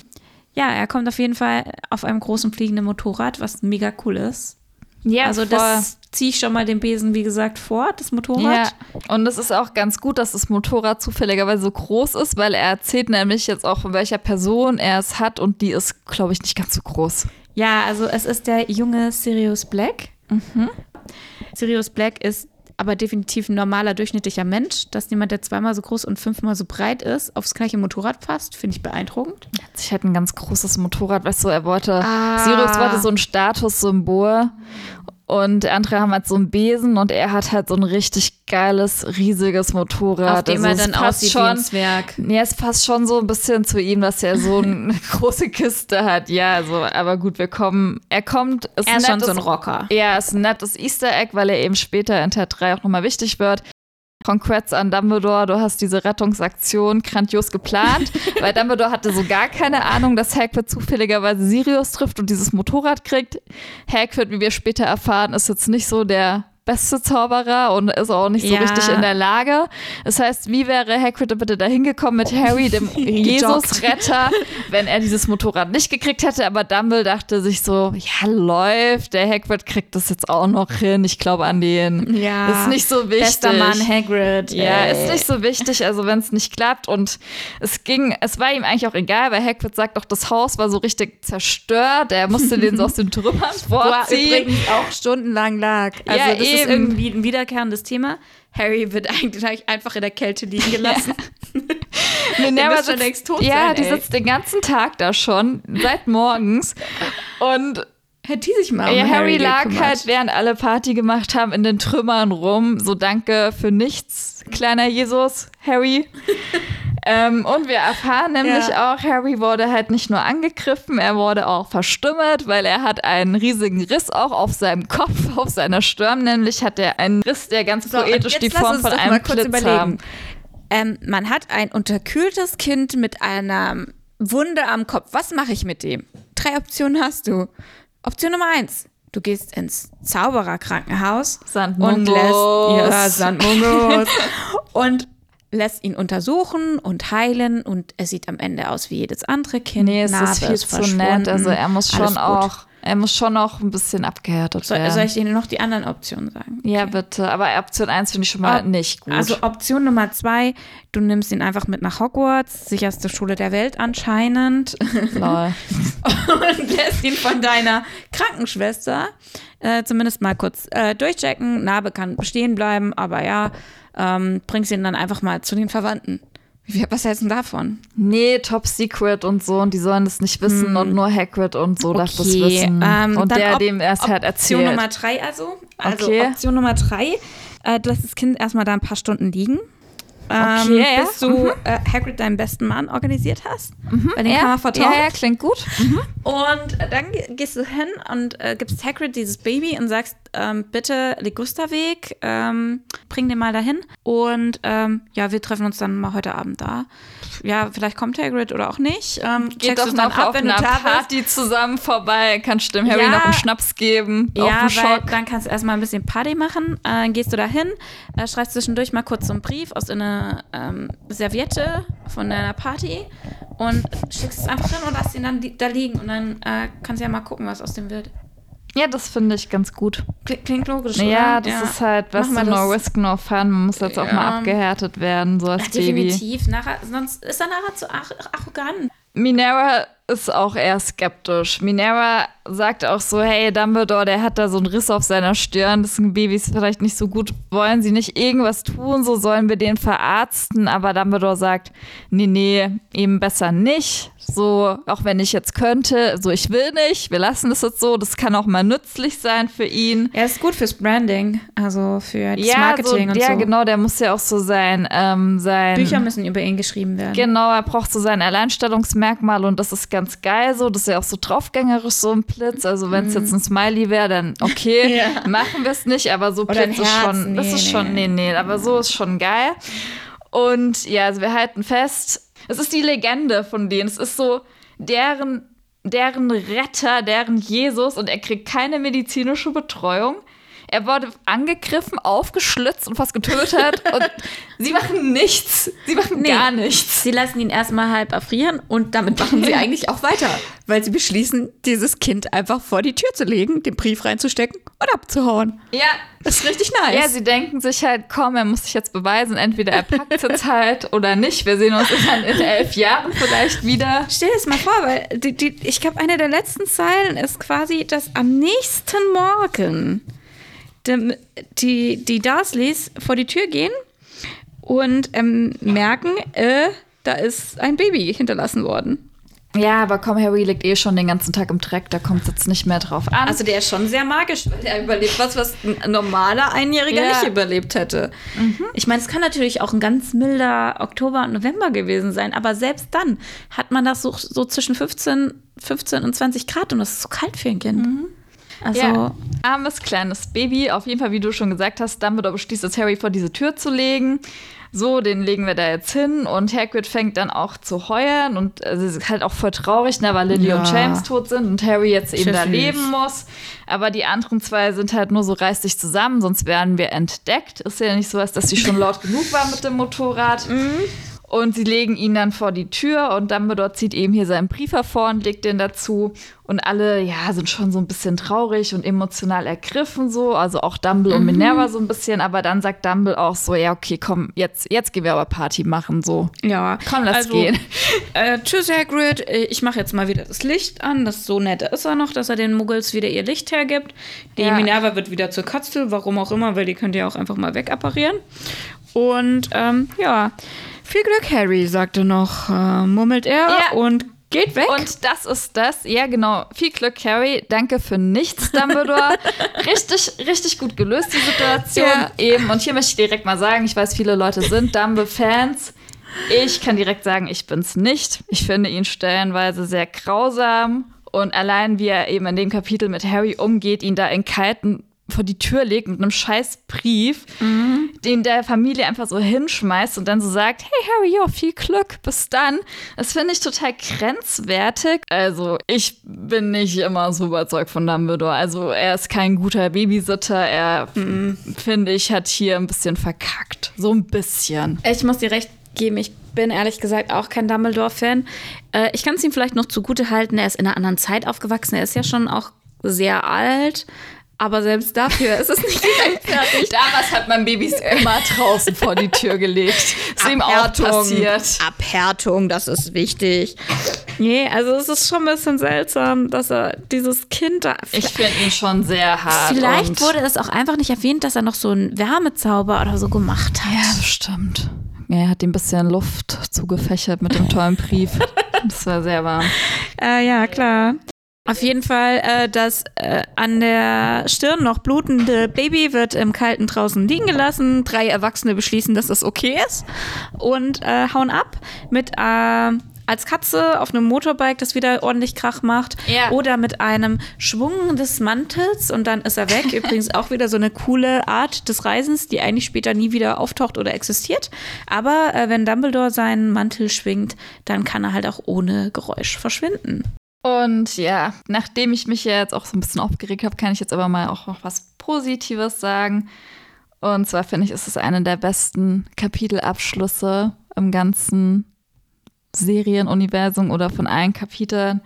S2: Ja, er kommt auf jeden Fall auf einem großen fliegenden Motorrad, was mega cool ist.
S1: Ja,
S2: also voll. das ziehe ich schon mal den Besen, wie gesagt, vor, das Motorrad.
S1: Ja, und es ist auch ganz gut, dass das Motorrad zufälligerweise so groß ist, weil er erzählt nämlich jetzt auch, von welcher Person er es hat und die ist, glaube ich, nicht ganz so groß.
S2: Ja, also es ist der junge Sirius Black. Mhm. Sirius Black ist aber definitiv ein normaler, durchschnittlicher Mensch, dass jemand, der zweimal so groß und fünfmal so breit ist, aufs gleiche Motorrad passt, finde ich beeindruckend.
S1: Er hat sich halt ein ganz großes Motorrad, weißt du, er wollte, ah. Sirius wollte so ein Statussymbol und andere haben halt so einen Besen und er hat halt so ein richtig geiles, riesiges Motorrad.
S2: Auf dem also er dann aussieht schon, wie Zwerg.
S1: Nee, es passt schon so ein bisschen zu ihm, dass er so eine große Kiste hat. Ja, also, aber gut, wir kommen, er kommt.
S2: Ist er ist schon so ein Rocker.
S1: Ja, ist ein nettes Easter Egg, weil er eben später in Teil 3 auch nochmal wichtig wird. Congrats an Dumbledore, du hast diese Rettungsaktion grandios geplant, weil Dumbledore hatte so gar keine Ahnung, dass Hagrid zufälligerweise Sirius trifft und dieses Motorrad kriegt. Hagrid, wie wir später erfahren, ist jetzt nicht so der beste Zauberer und ist auch nicht so ja. richtig in der Lage. Das heißt, wie wäre Hagrid bitte da hingekommen mit Harry, dem Jesus-Retter, wenn er dieses Motorrad nicht gekriegt hätte? Aber Dumbledore dachte sich so, ja, läuft, der Hagrid kriegt das jetzt auch noch hin. Ich glaube an den.
S2: Ja.
S1: Ist nicht so wichtig.
S2: Bester Mann Hagrid.
S1: Ja, ey. ist nicht so wichtig, also wenn es nicht klappt. Und es ging, es war ihm eigentlich auch egal, weil Hagrid sagt doch, das Haus war so richtig zerstört. Er musste den so aus den Trümmern vorziehen. Wo er
S2: übrigens auch stundenlang lag. Also ja, das eben ist irgendwie ein wiederkehrendes Thema. Harry wird eigentlich einfach in der Kälte liegen gelassen.
S1: Ja. Minerva schon längst tot Ja, sein, die sitzt den ganzen Tag da schon, seit morgens. Und
S2: Hätte die sich mal um
S1: ja, Harry,
S2: Harry
S1: lag gekümmert. halt, während alle Party gemacht haben, in den Trümmern rum. So danke für nichts, kleiner Jesus, Harry. ähm, und wir erfahren nämlich ja. auch, Harry wurde halt nicht nur angegriffen, er wurde auch verstümmelt, weil er hat einen riesigen Riss auch auf seinem Kopf, auf seiner Stirn. Nämlich hat er einen Riss, der ganz so, poetisch die Form von einem Blitz überlegen.
S2: Ähm, man hat ein unterkühltes Kind mit einer Wunde am Kopf. Was mache ich mit dem? Drei Optionen hast du. Option Nummer eins. Du gehst ins Zaubererkrankenhaus und lässt ja, Sandmungos und lässt ihn untersuchen und heilen und er sieht am Ende aus wie jedes andere Kind.
S1: Nee, es Narbe ist viel zu nett. Also er muss schon auch Er muss schon noch ein bisschen abgehärtet
S2: Soll,
S1: werden.
S2: soll ich dir noch die anderen Optionen sagen?
S1: ja,
S2: Okay.
S1: bitte. Aber Option 1 finde ich schon mal
S2: Ob-
S1: nicht gut.
S2: Also Option Nummer zwei, du nimmst ihn einfach mit nach Hogwarts, sicherste Schule der Welt anscheinend,
S1: Lol.
S2: und lässt ihn von deiner Krankenschwester äh, zumindest mal kurz äh, durchchecken. Narbe kann bestehen bleiben, aber ja, ähm, bringst ihn dann einfach mal zu den Verwandten. Wie, was hältst du denn davon?
S1: Nee, Top Secret und so und die sollen das nicht wissen und nur Hagrid und so darf das
S2: Okay,
S1: wissen.
S2: ähm,
S1: und der,
S2: Op-
S1: dem er es halt
S2: Option
S1: erzählt.
S2: Nummer drei also. Also
S1: Okay.
S2: Option Nummer drei, äh, du lässt das Kind erstmal da ein paar Stunden liegen. Ähm,
S1: Okay, ja.
S2: bis du äh, Hagrid deinen besten Mann organisiert hast. Bei dem kann
S1: ja,
S2: man vertrauen.
S1: ja, ja, klingt gut.
S2: Und dann ge- gehst du hin und äh, gibst Hagrid dieses Baby und sagst, ähm, bitte Ligusterweg, ähm, bring den mal dahin. Und ähm, ja, wir treffen uns dann mal heute Abend da. Ja, vielleicht kommt Hagrid oder auch nicht. Ähm,
S1: Geht doch noch auf
S2: wenn du
S1: einer
S2: bist.
S1: Party zusammen vorbei. Kannst dem Harry
S2: Ja.
S1: noch einen Schnaps geben. auf
S2: Ja,
S1: den
S2: weil
S1: Schock.
S2: dann kannst du erstmal ein bisschen Party machen. Äh, dann gehst du da hin, äh, schreibst zwischendurch mal kurz so einen Brief aus einer ähm, Serviette von deiner Party und schickst es einfach hin und lässt ihn dann da liegen. Und dann äh, kannst du ja mal gucken, was aus dem wird.
S1: Ja, das finde ich ganz gut.
S2: Klingt, klingt logisch,
S1: Ja,
S2: oder?
S1: das ist halt, was du
S2: wir
S1: no risk, no fun. Man muss jetzt auch
S2: Ja.
S1: mal abgehärtet werden, so als
S2: Ja,
S1: Baby.
S2: definitiv. Nachher, sonst ist er nachher zu arrogant.
S1: Minerva ist auch eher skeptisch. Minerva sagt auch so, hey, Dumbledore, der hat da so einen Riss auf seiner Stirn, das sind Babys vielleicht nicht so gut. Wollen sie nicht irgendwas tun, so sollen wir den verarzten? Aber Dumbledore sagt, nee, nee, eben besser nicht. So, auch wenn ich jetzt könnte, so ich will nicht, wir lassen es jetzt so, das kann auch mal nützlich sein für ihn.
S2: Er ist gut fürs Branding, also für das
S1: ja,
S2: Marketing
S1: so,
S2: und
S1: ja,
S2: so.
S1: genau, der muss ja auch so sein, ähm, sein
S2: Bücher müssen über ihn geschrieben werden.
S1: Genau, er braucht so sein Alleinstellungsmerkmal und das ist ganz geil so. Das ist ja auch so draufgängerisch, so ein Blitz. Also wenn es jetzt ein Smiley wäre, dann okay,
S2: Mhm. Ja.
S1: machen wir es nicht, aber so Blitz ist schon, das
S2: nee,
S1: ist
S2: nee.
S1: schon, nee, nee, aber so ist schon geil. Und ja, also wir halten fest, es ist die Legende von denen. Es ist so deren, deren Retter, deren Jesus und er kriegt keine medizinische Betreuung. Er wurde angegriffen, aufgeschlitzt und fast getötet und sie machen nichts. Sie machen
S2: Nee.
S1: gar nichts.
S2: Sie lassen ihn erstmal halb erfrieren und damit machen sie eigentlich auch weiter, weil sie beschließen, dieses Kind einfach vor die Tür zu legen, den Brief reinzustecken und abzuhauen.
S1: Ja,
S2: Das ist richtig nice.
S1: Ja, sie denken sich halt, komm, er muss sich jetzt beweisen. Entweder er packt es jetzt halt oder nicht. Wir sehen uns dann in elf Jahren vielleicht wieder.
S2: Stell dir das mal vor, weil die, die, ich glaube, eine der letzten Zeilen ist quasi, dass am nächsten Morgen die, die, die Dursleys vor die Tür gehen und ähm, merken, äh, da ist ein Baby hinterlassen worden.
S1: Ja, aber komm, Harry liegt eh schon den ganzen Tag im Dreck. Da kommt es jetzt nicht mehr drauf an.
S2: Also der ist schon sehr magisch, weil der überlebt was, was ein normaler Einjähriger
S1: Ja.
S2: nicht überlebt hätte. Ich meine, es kann natürlich auch ein ganz milder Oktober und November gewesen sein, aber selbst dann hat man das so, so zwischen 15, 15 und 20 Grad und das ist so kalt für ein Kind. Also,
S1: ja, armes kleines Baby. Auf jeden Fall, wie du schon gesagt hast, Dumbledore beschließt es, Harry vor diese Tür zu legen. So, den legen wir da jetzt hin und Hagrid fängt dann auch zu heulen und also, es ist halt auch voll traurig, ne, weil Lily
S2: Ja.
S1: und James tot sind und Harry jetzt eben da
S2: Süß.
S1: leben muss. Aber die anderen zwei sind halt nur so reiß dich zusammen, sonst werden wir entdeckt. Ist ja nicht so, als dass sie schon laut genug war mit dem Motorrad. Und sie legen ihn dann vor die Tür und Dumbledore zieht eben hier seinen Brief hervor und legt den dazu. Und alle, ja, sind schon so ein bisschen traurig und emotional ergriffen so. Also auch Dumble und Minerva so ein bisschen. Aber dann sagt Dumble auch so, ja, okay, komm, jetzt, jetzt gehen wir aber Party machen so.
S2: ja.
S1: Komm, lass
S2: also,
S1: gehen.
S2: Äh, tschüss, Hagrid. Ich mache jetzt mal wieder das Licht an. Das so nett ist er noch, dass er den Muggels wieder ihr Licht hergibt. Die
S1: Ja.
S2: Minerva wird wieder zur Katzel, warum auch immer, weil die könnt ihr auch einfach mal wegapparieren. Und ähm, ja, viel Glück, Harry, sagte noch, äh, murmelt er
S1: Ja.
S2: und geht weg.
S1: Und das ist das. Ja, genau. Viel Glück, Harry. Danke für nichts, Dumbledore. richtig, richtig gut gelöst, die Situation.
S2: Ja.
S1: Eben. Und hier möchte ich direkt mal sagen, ich weiß, viele Leute sind Dumble-Fans. Ich kann direkt sagen, ich bin's nicht. Ich finde ihn stellenweise sehr grausam. Und allein wie er eben in dem Kapitel mit Harry umgeht, ihn da in kalten vor die Tür legt mit einem scheiß Brief, den der Familie einfach so hinschmeißt und dann so sagt, hey Harry, ja, viel Glück, bis dann. Das finde ich total grenzwertig. Also ich bin nicht immer so überzeugt von Dumbledore. Also er ist kein guter Babysitter. Er, finde ich, hat hier ein bisschen verkackt. So ein bisschen.
S2: Ich muss dir recht geben, ich bin ehrlich gesagt auch kein Dumbledore-Fan. Äh, ich kann es ihm vielleicht noch zugute halten, er ist in einer anderen Zeit aufgewachsen. Er ist ja schon auch sehr alt. Aber selbst dafür ist es nicht gerechtfertigt.
S1: Damals hat man Babys immer draußen vor die Tür gelegt. Ist ihm auch passiert.
S2: Abhärtung, das ist wichtig. Nee, also es ist schon ein bisschen seltsam, dass er dieses Kind da.
S1: Ich finde ihn schon sehr hart.
S2: Vielleicht wurde es auch einfach nicht erwähnt, dass er noch so einen Wärmezauber oder so gemacht hat.
S1: Ja, bestimmt. Ja, er hat ihm ein bisschen Luft zugefächert mit dem tollen Brief. Das war sehr warm.
S2: Äh, ja, klar. Auf jeden Fall, äh, das äh, an der Stirn noch blutende Baby wird im Kalten draußen liegen gelassen. Drei Erwachsene beschließen, dass das okay ist und äh, hauen ab mit äh, als Katze auf einem Motorbike, das wieder ordentlich Krach macht.
S1: Ja.
S2: Oder mit einem Schwung des Mantels und dann ist er weg. Übrigens auch wieder so eine coole Art des Reisens, die eigentlich später nie wieder auftaucht oder existiert. Aber äh, wenn Dumbledore seinen Mantel schwingt, dann kann er halt auch ohne Geräusch verschwinden.
S1: Und ja, nachdem ich mich ja jetzt auch so ein bisschen aufgeregt habe, kann ich jetzt aber mal auch noch was Positives sagen. Und zwar finde ich, ist es eine der besten Kapitelabschlüsse im ganzen Serienuniversum oder von allen Kapiteln.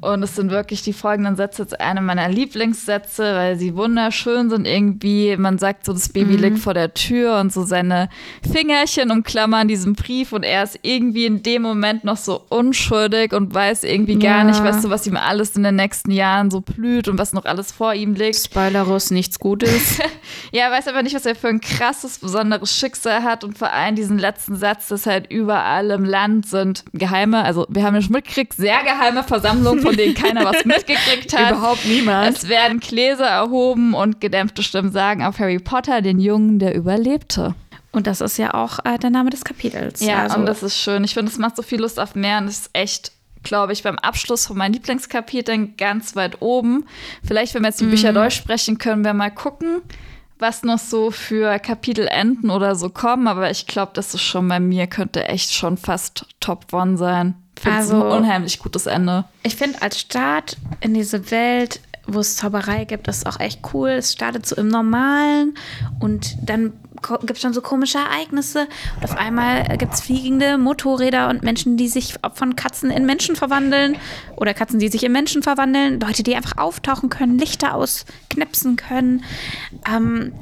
S1: Und es sind wirklich die folgenden Sätze jetzt eine meiner Lieblingssätze, weil sie wunderschön sind irgendwie. Man sagt so, das Baby
S2: Mhm.
S1: liegt vor der Tür und so seine Fingerchen umklammern diesen Brief und er ist irgendwie in dem Moment noch so unschuldig und weiß irgendwie gar
S2: Ja.
S1: nicht, weißt du, was ihm alles in den nächsten Jahren so blüht und was noch alles vor ihm liegt.
S2: Spoilerus, nichts Gutes.
S1: Ja, er weiß aber nicht, was er für ein krasses, besonderes Schicksal hat und vor allem diesen letzten Satz, dass halt überall im Land sind geheime, also wir haben ja schon mitgekriegt, sehr geheime Versammlungen, von denen keiner was mitgekriegt hat.
S2: Überhaupt niemand.
S1: Es werden Gläser erhoben und gedämpfte Stimmen sagen auf Harry Potter, den Jungen, der überlebte.
S2: Und das ist ja auch äh, der Name des Kapitels.
S1: Ja,
S2: also,
S1: und das ist schön. Ich finde, es macht so viel Lust auf mehr und es ist echt, glaube ich, beim Abschluss von meinen Lieblingskapiteln ganz weit oben. Vielleicht, wenn wir jetzt die Bücher durchsprechen, können wir mal gucken, was noch so für Kapitelenden oder so kommen. Aber ich glaube, das ist schon bei mir, könnte echt schon fast Top One sein. Finde
S2: Also-
S1: ein unheimlich gutes Ende.
S2: ich finde, als Start in diese Welt, wo es Zauberei gibt, ist auch echt cool. Es startet so im Normalen und dann gibt es schon so komische Ereignisse. Und auf einmal gibt es fliegende Motorräder und Menschen, die sich von Katzen in Menschen verwandeln. Oder Katzen, die sich in Menschen verwandeln. Leute, die einfach auftauchen können, Lichter ausknipsen können. Ähm,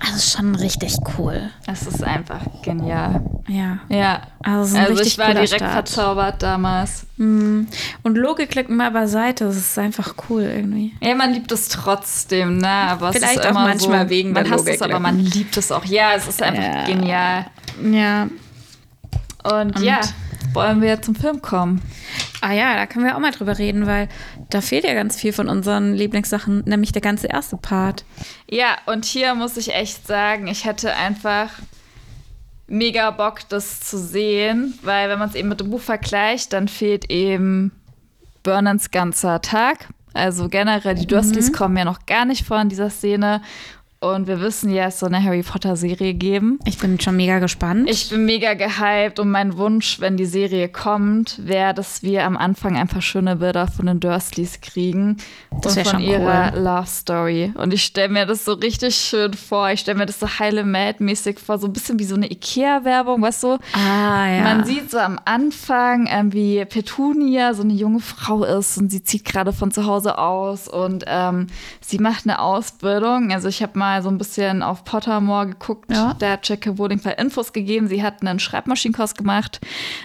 S2: also ist schon richtig cool.
S1: Es ist einfach genial.
S2: Ja.
S1: Ja.
S2: Also, es
S1: Also
S2: richtig
S1: ich war direkt
S2: Start.
S1: verzaubert damals.
S2: Mm. Und Logik liegt mal beiseite. Das ist einfach cool irgendwie.
S1: Ja, man liebt es trotzdem, ne? Aber es
S2: Vielleicht
S1: ist
S2: auch
S1: immer
S2: manchmal
S1: so,
S2: wegen
S1: man
S2: der
S1: hasst es,
S2: Logik,
S1: aber man liebt es auch. Ja, es ist einfach
S2: Ja.
S1: genial.
S2: Ja.
S1: Und,
S2: Und-
S1: ja, wollen wir zum Film kommen?
S2: Ah ja, da können wir auch mal drüber reden, weil da fehlt ja ganz viel von unseren Lieblingssachen, nämlich der ganze erste Part.
S1: Ja, und hier muss ich echt sagen, ich hätte einfach mega Bock, das zu sehen, weil wenn man es eben mit dem Buch vergleicht, dann fehlt eben Burnans ganzer Tag. Also generell, die Dursleys kommen ja noch gar nicht vor in dieser Szene. Und wir wissen ja, es soll eine Harry Potter-Serie geben.
S2: Ich bin schon mega gespannt.
S1: Ich bin mega gehypt und mein Wunsch, wenn die Serie kommt, wäre, dass wir am Anfang einfach schöne Bilder von den Dursleys kriegen
S2: Das
S1: und von ihrer
S2: cool.
S1: Love Story. Und ich stelle mir das so richtig schön vor. Ich stelle mir das so heile Mad-mäßig vor, so ein bisschen wie so eine Ikea-Werbung, weißt du?
S2: ah ja.
S1: Man sieht so am Anfang, ähm, wie Petunia so eine junge Frau ist und sie zieht gerade von zu Hause aus und ähm, sie macht eine Ausbildung. Also ich habe mal so ein bisschen auf Pottermore geguckt.
S2: Ja.
S1: Da hat Jackie Rowling ein paar Infos gegeben. Sie hat einen Schreibmaschinenkurs gemacht.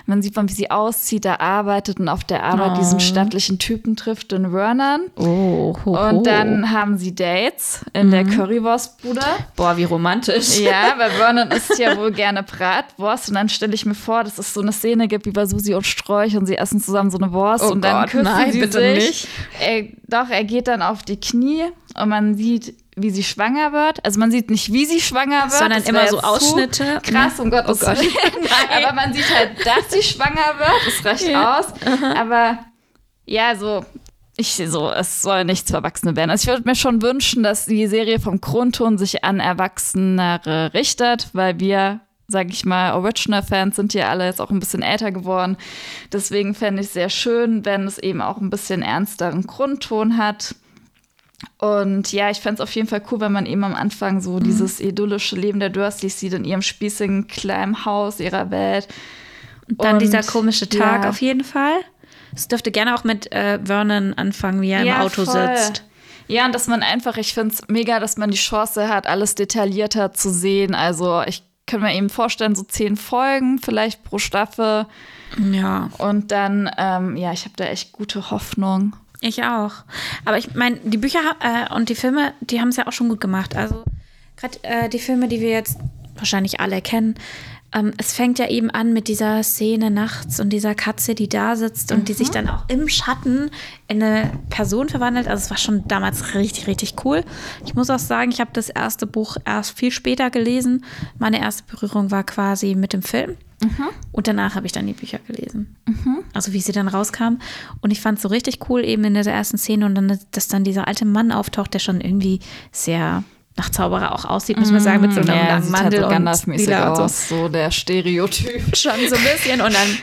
S1: Man sieht man, wie sie auszieht, da arbeitet und auf der Arbeit
S2: Oh.
S1: diesen stattlichen Typen trifft, den Vernon.
S2: oh, ho, ho.
S1: Und dann haben sie Dates in der Currywurstbude.
S2: Boah, wie romantisch.
S1: Ja, weil Vernon isst ja wohl gerne Bratwurst und dann stelle ich mir vor, dass es so eine Szene gibt wie bei Susi und Sträuch und sie essen zusammen so eine Wurst
S2: Oh
S1: und dann
S2: Gott,
S1: küssen
S2: nein,
S1: sie
S2: bitte
S1: sich.
S2: nicht.
S1: Er, doch, er geht dann auf die Knie und man sieht, wie sie schwanger wird. Also man sieht nicht, wie sie schwanger wird,
S2: Sondern immer so Ausschnitte.
S1: Krass, um Gottes
S2: Oh Gott.
S1: Willen. Aber man sieht halt, dass sie schwanger wird. Das reicht
S2: Ja.
S1: aus. Aber ja, so ich so, es soll nichts für Erwachsene werden. Also ich würde mir schon wünschen, dass die Serie vom Grundton sich an Erwachsenere richtet, weil wir, sag ich mal, Original-Fans sind ja alle jetzt auch ein bisschen älter geworden. Deswegen fände ich es sehr schön, wenn es eben auch ein bisschen ernsteren Grundton hat. Und ja, ich fände es auf jeden Fall cool, wenn man eben am Anfang so dieses idyllische Leben der Dursleys sieht in ihrem spießigen kleinen Haus, ihrer Welt.
S2: Dann
S1: Und,
S2: dieser komische Tag
S1: ja.
S2: auf jeden Fall. Es dürfte gerne auch mit äh, Vernon anfangen, wie er
S1: Ja,
S2: im Auto
S1: voll.
S2: sitzt.
S1: Ja, und dass man einfach, ich finde es mega, dass man die Chance hat, alles detaillierter zu sehen. Also ich kann mir eben vorstellen, so zehn Folgen vielleicht pro Staffel.
S2: Ja.
S1: Und dann, ähm, ja, ich habe da echt gute Hoffnung.
S2: Ich auch. Aber ich meine, die Bücher äh, und die Filme, die haben es ja auch schon gut gemacht. Also gerade äh, die Filme, die wir jetzt wahrscheinlich alle kennen, ähm, es fängt ja eben an mit dieser Szene nachts und dieser Katze, die da sitzt und die sich dann auch im Schatten in eine Person verwandelt. Also es war schon damals richtig, richtig cool. Ich muss auch sagen, ich habe das erste Buch erst viel später gelesen. Meine erste Berührung war quasi mit dem Film. Und danach habe ich dann die Bücher gelesen. Also wie sie dann rauskamen. Und ich fand es so richtig cool, eben in dieser ersten Szene und dann, dass dann dieser alte Mann auftaucht, der schon irgendwie sehr nach Zauberer auch aussieht, muss man sagen, mit so einem
S1: ja,
S2: langen
S1: sieht halt
S2: und lila und so.
S1: aus, so der Stereotyp.
S2: schon so ein bisschen. Und dann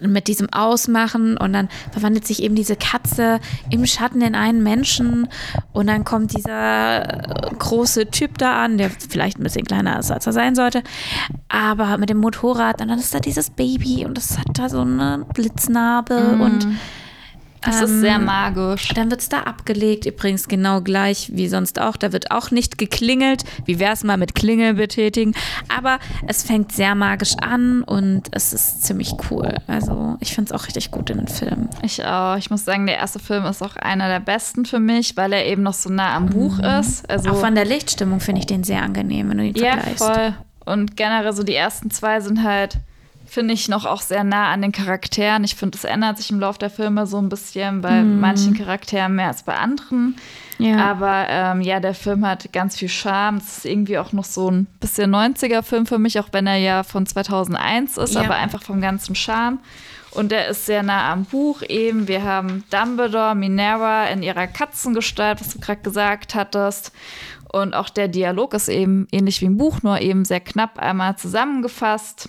S2: mit diesem Ausmachen und dann verwandelt sich eben diese Katze im Schatten in einen Menschen und dann kommt dieser große Typ da an, der vielleicht ein bisschen kleiner ist, als er sein sollte, aber mit dem Motorrad und dann ist da dieses Baby und das hat da so eine Blitznarbe und
S1: Das ist
S2: Ähm,
S1: sehr magisch.
S2: dann wird es da abgelegt, übrigens genau gleich wie sonst auch. Da wird auch nicht geklingelt. Wie wäre es mal mit Klingel betätigen? Aber es fängt sehr magisch an und es ist ziemlich cool. Also ich finde es auch richtig gut in den Filmen.
S1: Ich auch. Ich muss sagen, der erste Film ist auch einer der besten für mich, weil er eben noch so nah am Buch ist. Also
S2: Auch von der Lichtstimmung finde ich den sehr angenehm, wenn du ihn
S1: ja,
S2: vergleichst.
S1: voll. Und generell so die ersten zwei sind halt, finde ich, noch auch sehr nah an den Charakteren. Ich finde, es ändert sich im Laufe der Filme so ein bisschen bei manchen Charakteren mehr als bei anderen.
S2: Ja.
S1: Aber ähm, ja, der Film hat ganz viel Charme. Es ist irgendwie auch noch so ein bisschen 90er-Film für mich, auch wenn er ja von 2001 ist,
S2: Ja.
S1: aber einfach vom ganzen Charme. Und der ist sehr nah am Buch eben. Wir haben Dumbledore, Minerva in ihrer Katzengestalt, was du gerade gesagt hattest. Und auch der Dialog ist eben ähnlich wie im Buch, nur eben sehr knapp einmal zusammengefasst.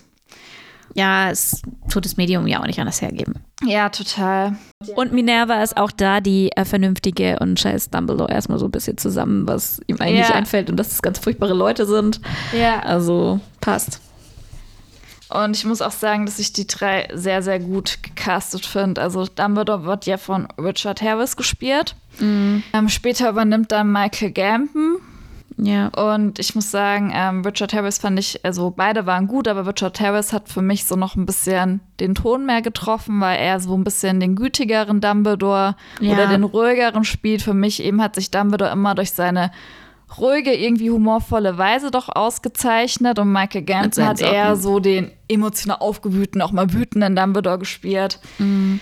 S2: Ja, es tut das Medium ja auch nicht anders hergeben.
S1: Ja, total.
S2: Und Minerva ist auch da die äh, vernünftige und scheiß Dumbledore erstmal so ein bisschen zusammen, was ihm eigentlich
S1: Ja.
S2: einfällt und dass es ganz furchtbare Leute sind.
S1: Ja.
S2: Also passt.
S1: Und ich muss auch sagen, dass ich die drei sehr, sehr gut gecastet finde. Also Dumbledore wird ja von Richard Harris gespielt. Ähm, später übernimmt dann Michael Gambon.
S2: Ja.
S1: Und ich muss sagen, ähm, Richard Harris fand ich, also beide waren gut, aber Richard Harris hat für mich so noch ein bisschen den Ton mehr getroffen, weil er so ein bisschen den gütigeren Dumbledore
S2: Ja.
S1: oder den ruhigeren spielt. Für mich eben hat sich Dumbledore immer durch seine ruhige, irgendwie humorvolle Weise doch ausgezeichnet und Michael
S2: seinen
S1: hat eher so den emotional aufgewühlten, auch mal wütenden Dumbledore gespielt.
S2: Mhm.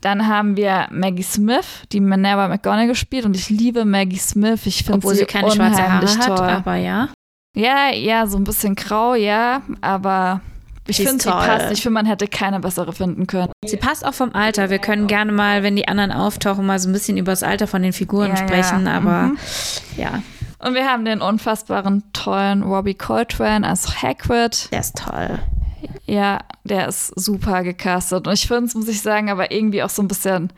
S1: Dann haben wir Maggie Smith, die Minerva McGonagall gespielt und ich liebe Maggie Smith. Ich finde
S2: Obwohl sie keine schwarze Haare
S1: unheimlich
S2: hat,
S1: toll.
S2: aber ja.
S1: Ja, ja, so ein bisschen grau, ja, aber ich
S2: Sie
S1: finde, sie
S2: toll.
S1: passt. Ich finde, man hätte keine bessere finden können.
S2: Sie passt auch vom Alter. Wir können gerne mal, wenn die anderen auftauchen, mal so ein bisschen über das Alter von den Figuren
S1: Ja,
S2: sprechen,
S1: ja.
S2: aber
S1: Mhm.
S2: ja,
S1: Und wir haben den unfassbaren, tollen Robbie Coltrane als Hagrid.
S2: der ist toll.
S1: Ja, der ist super gecastet. Und ich finde es, muss ich sagen, aber irgendwie auch so ein bisschen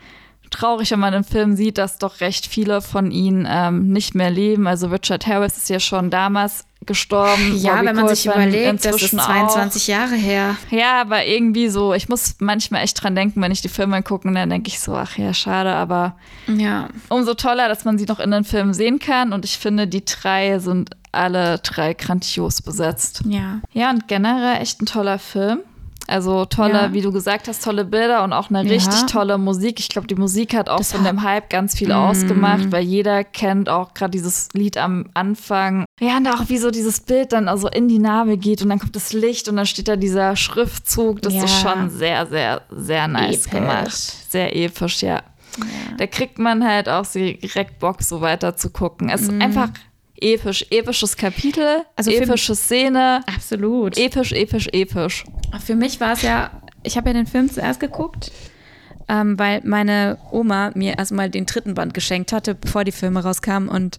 S1: traurig, wenn man im Film sieht, dass doch recht viele von ihnen ähm, nicht mehr leben. Also Richard Harris ist ja schon damals gestorben.
S2: Ja,
S1: Robbie
S2: wenn man sich
S1: Coltrane
S2: überlegt, das ist
S1: inzwischen auch.
S2: 22 Jahre her.
S1: Ja, aber irgendwie so, ich muss manchmal echt dran denken, wenn ich die Filme gucke, und dann denke ich so, ach ja, schade, aber
S2: Ja.
S1: umso toller, dass man sie noch in den Filmen sehen kann. Und ich finde, die drei sind alle drei grandios besetzt.
S2: Ja.
S1: Ja, und generell echt ein toller Film. Also tolle,
S2: Ja.
S1: wie du gesagt hast, tolle Bilder und auch eine
S2: Ja.
S1: richtig tolle Musik. Ich glaube, die Musik hat auch
S2: Das
S1: von dem Hype ganz viel
S2: Mm.
S1: ausgemacht, weil jeder kennt auch gerade dieses Lied am Anfang. Ja, und auch wie so dieses Bild dann also in die Narbe geht und dann kommt das Licht und dann steht da dieser Schriftzug. Das
S2: Ja.
S1: ist schon sehr, sehr, sehr nice
S2: Episch.
S1: gemacht. Sehr episch, ja. Da kriegt man halt auch direkt Bock, so weiter zu gucken. Es ist einfach episch, episches Kapitel.
S2: Also
S1: epische Szene,
S2: Absolut.
S1: episch, episch, episch.
S2: Für mich war es ja, ich habe ja den Film zuerst geguckt, ähm, weil meine Oma mir erstmal den dritten Band geschenkt hatte, bevor die Filme rauskamen. Und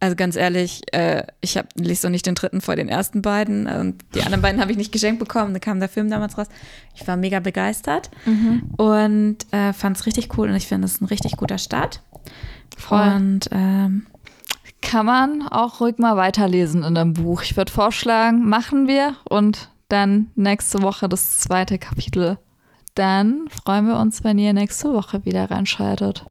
S2: also ganz ehrlich, äh, ich hab, lese doch nicht den dritten vor den ersten beiden. Und die anderen beiden habe ich nicht geschenkt bekommen. Da kam der Film damals raus. Ich war mega begeistert und äh, fand es richtig cool. Und ich finde, es ist ein richtig guter Start.
S1: Voll.
S2: Und ähm,
S1: Kann man auch ruhig mal weiterlesen in dem Buch. Ich würde vorschlagen, machen wir und dann nächste Woche das zweite Kapitel. Dann freuen wir uns, wenn ihr nächste Woche wieder reinschaltet.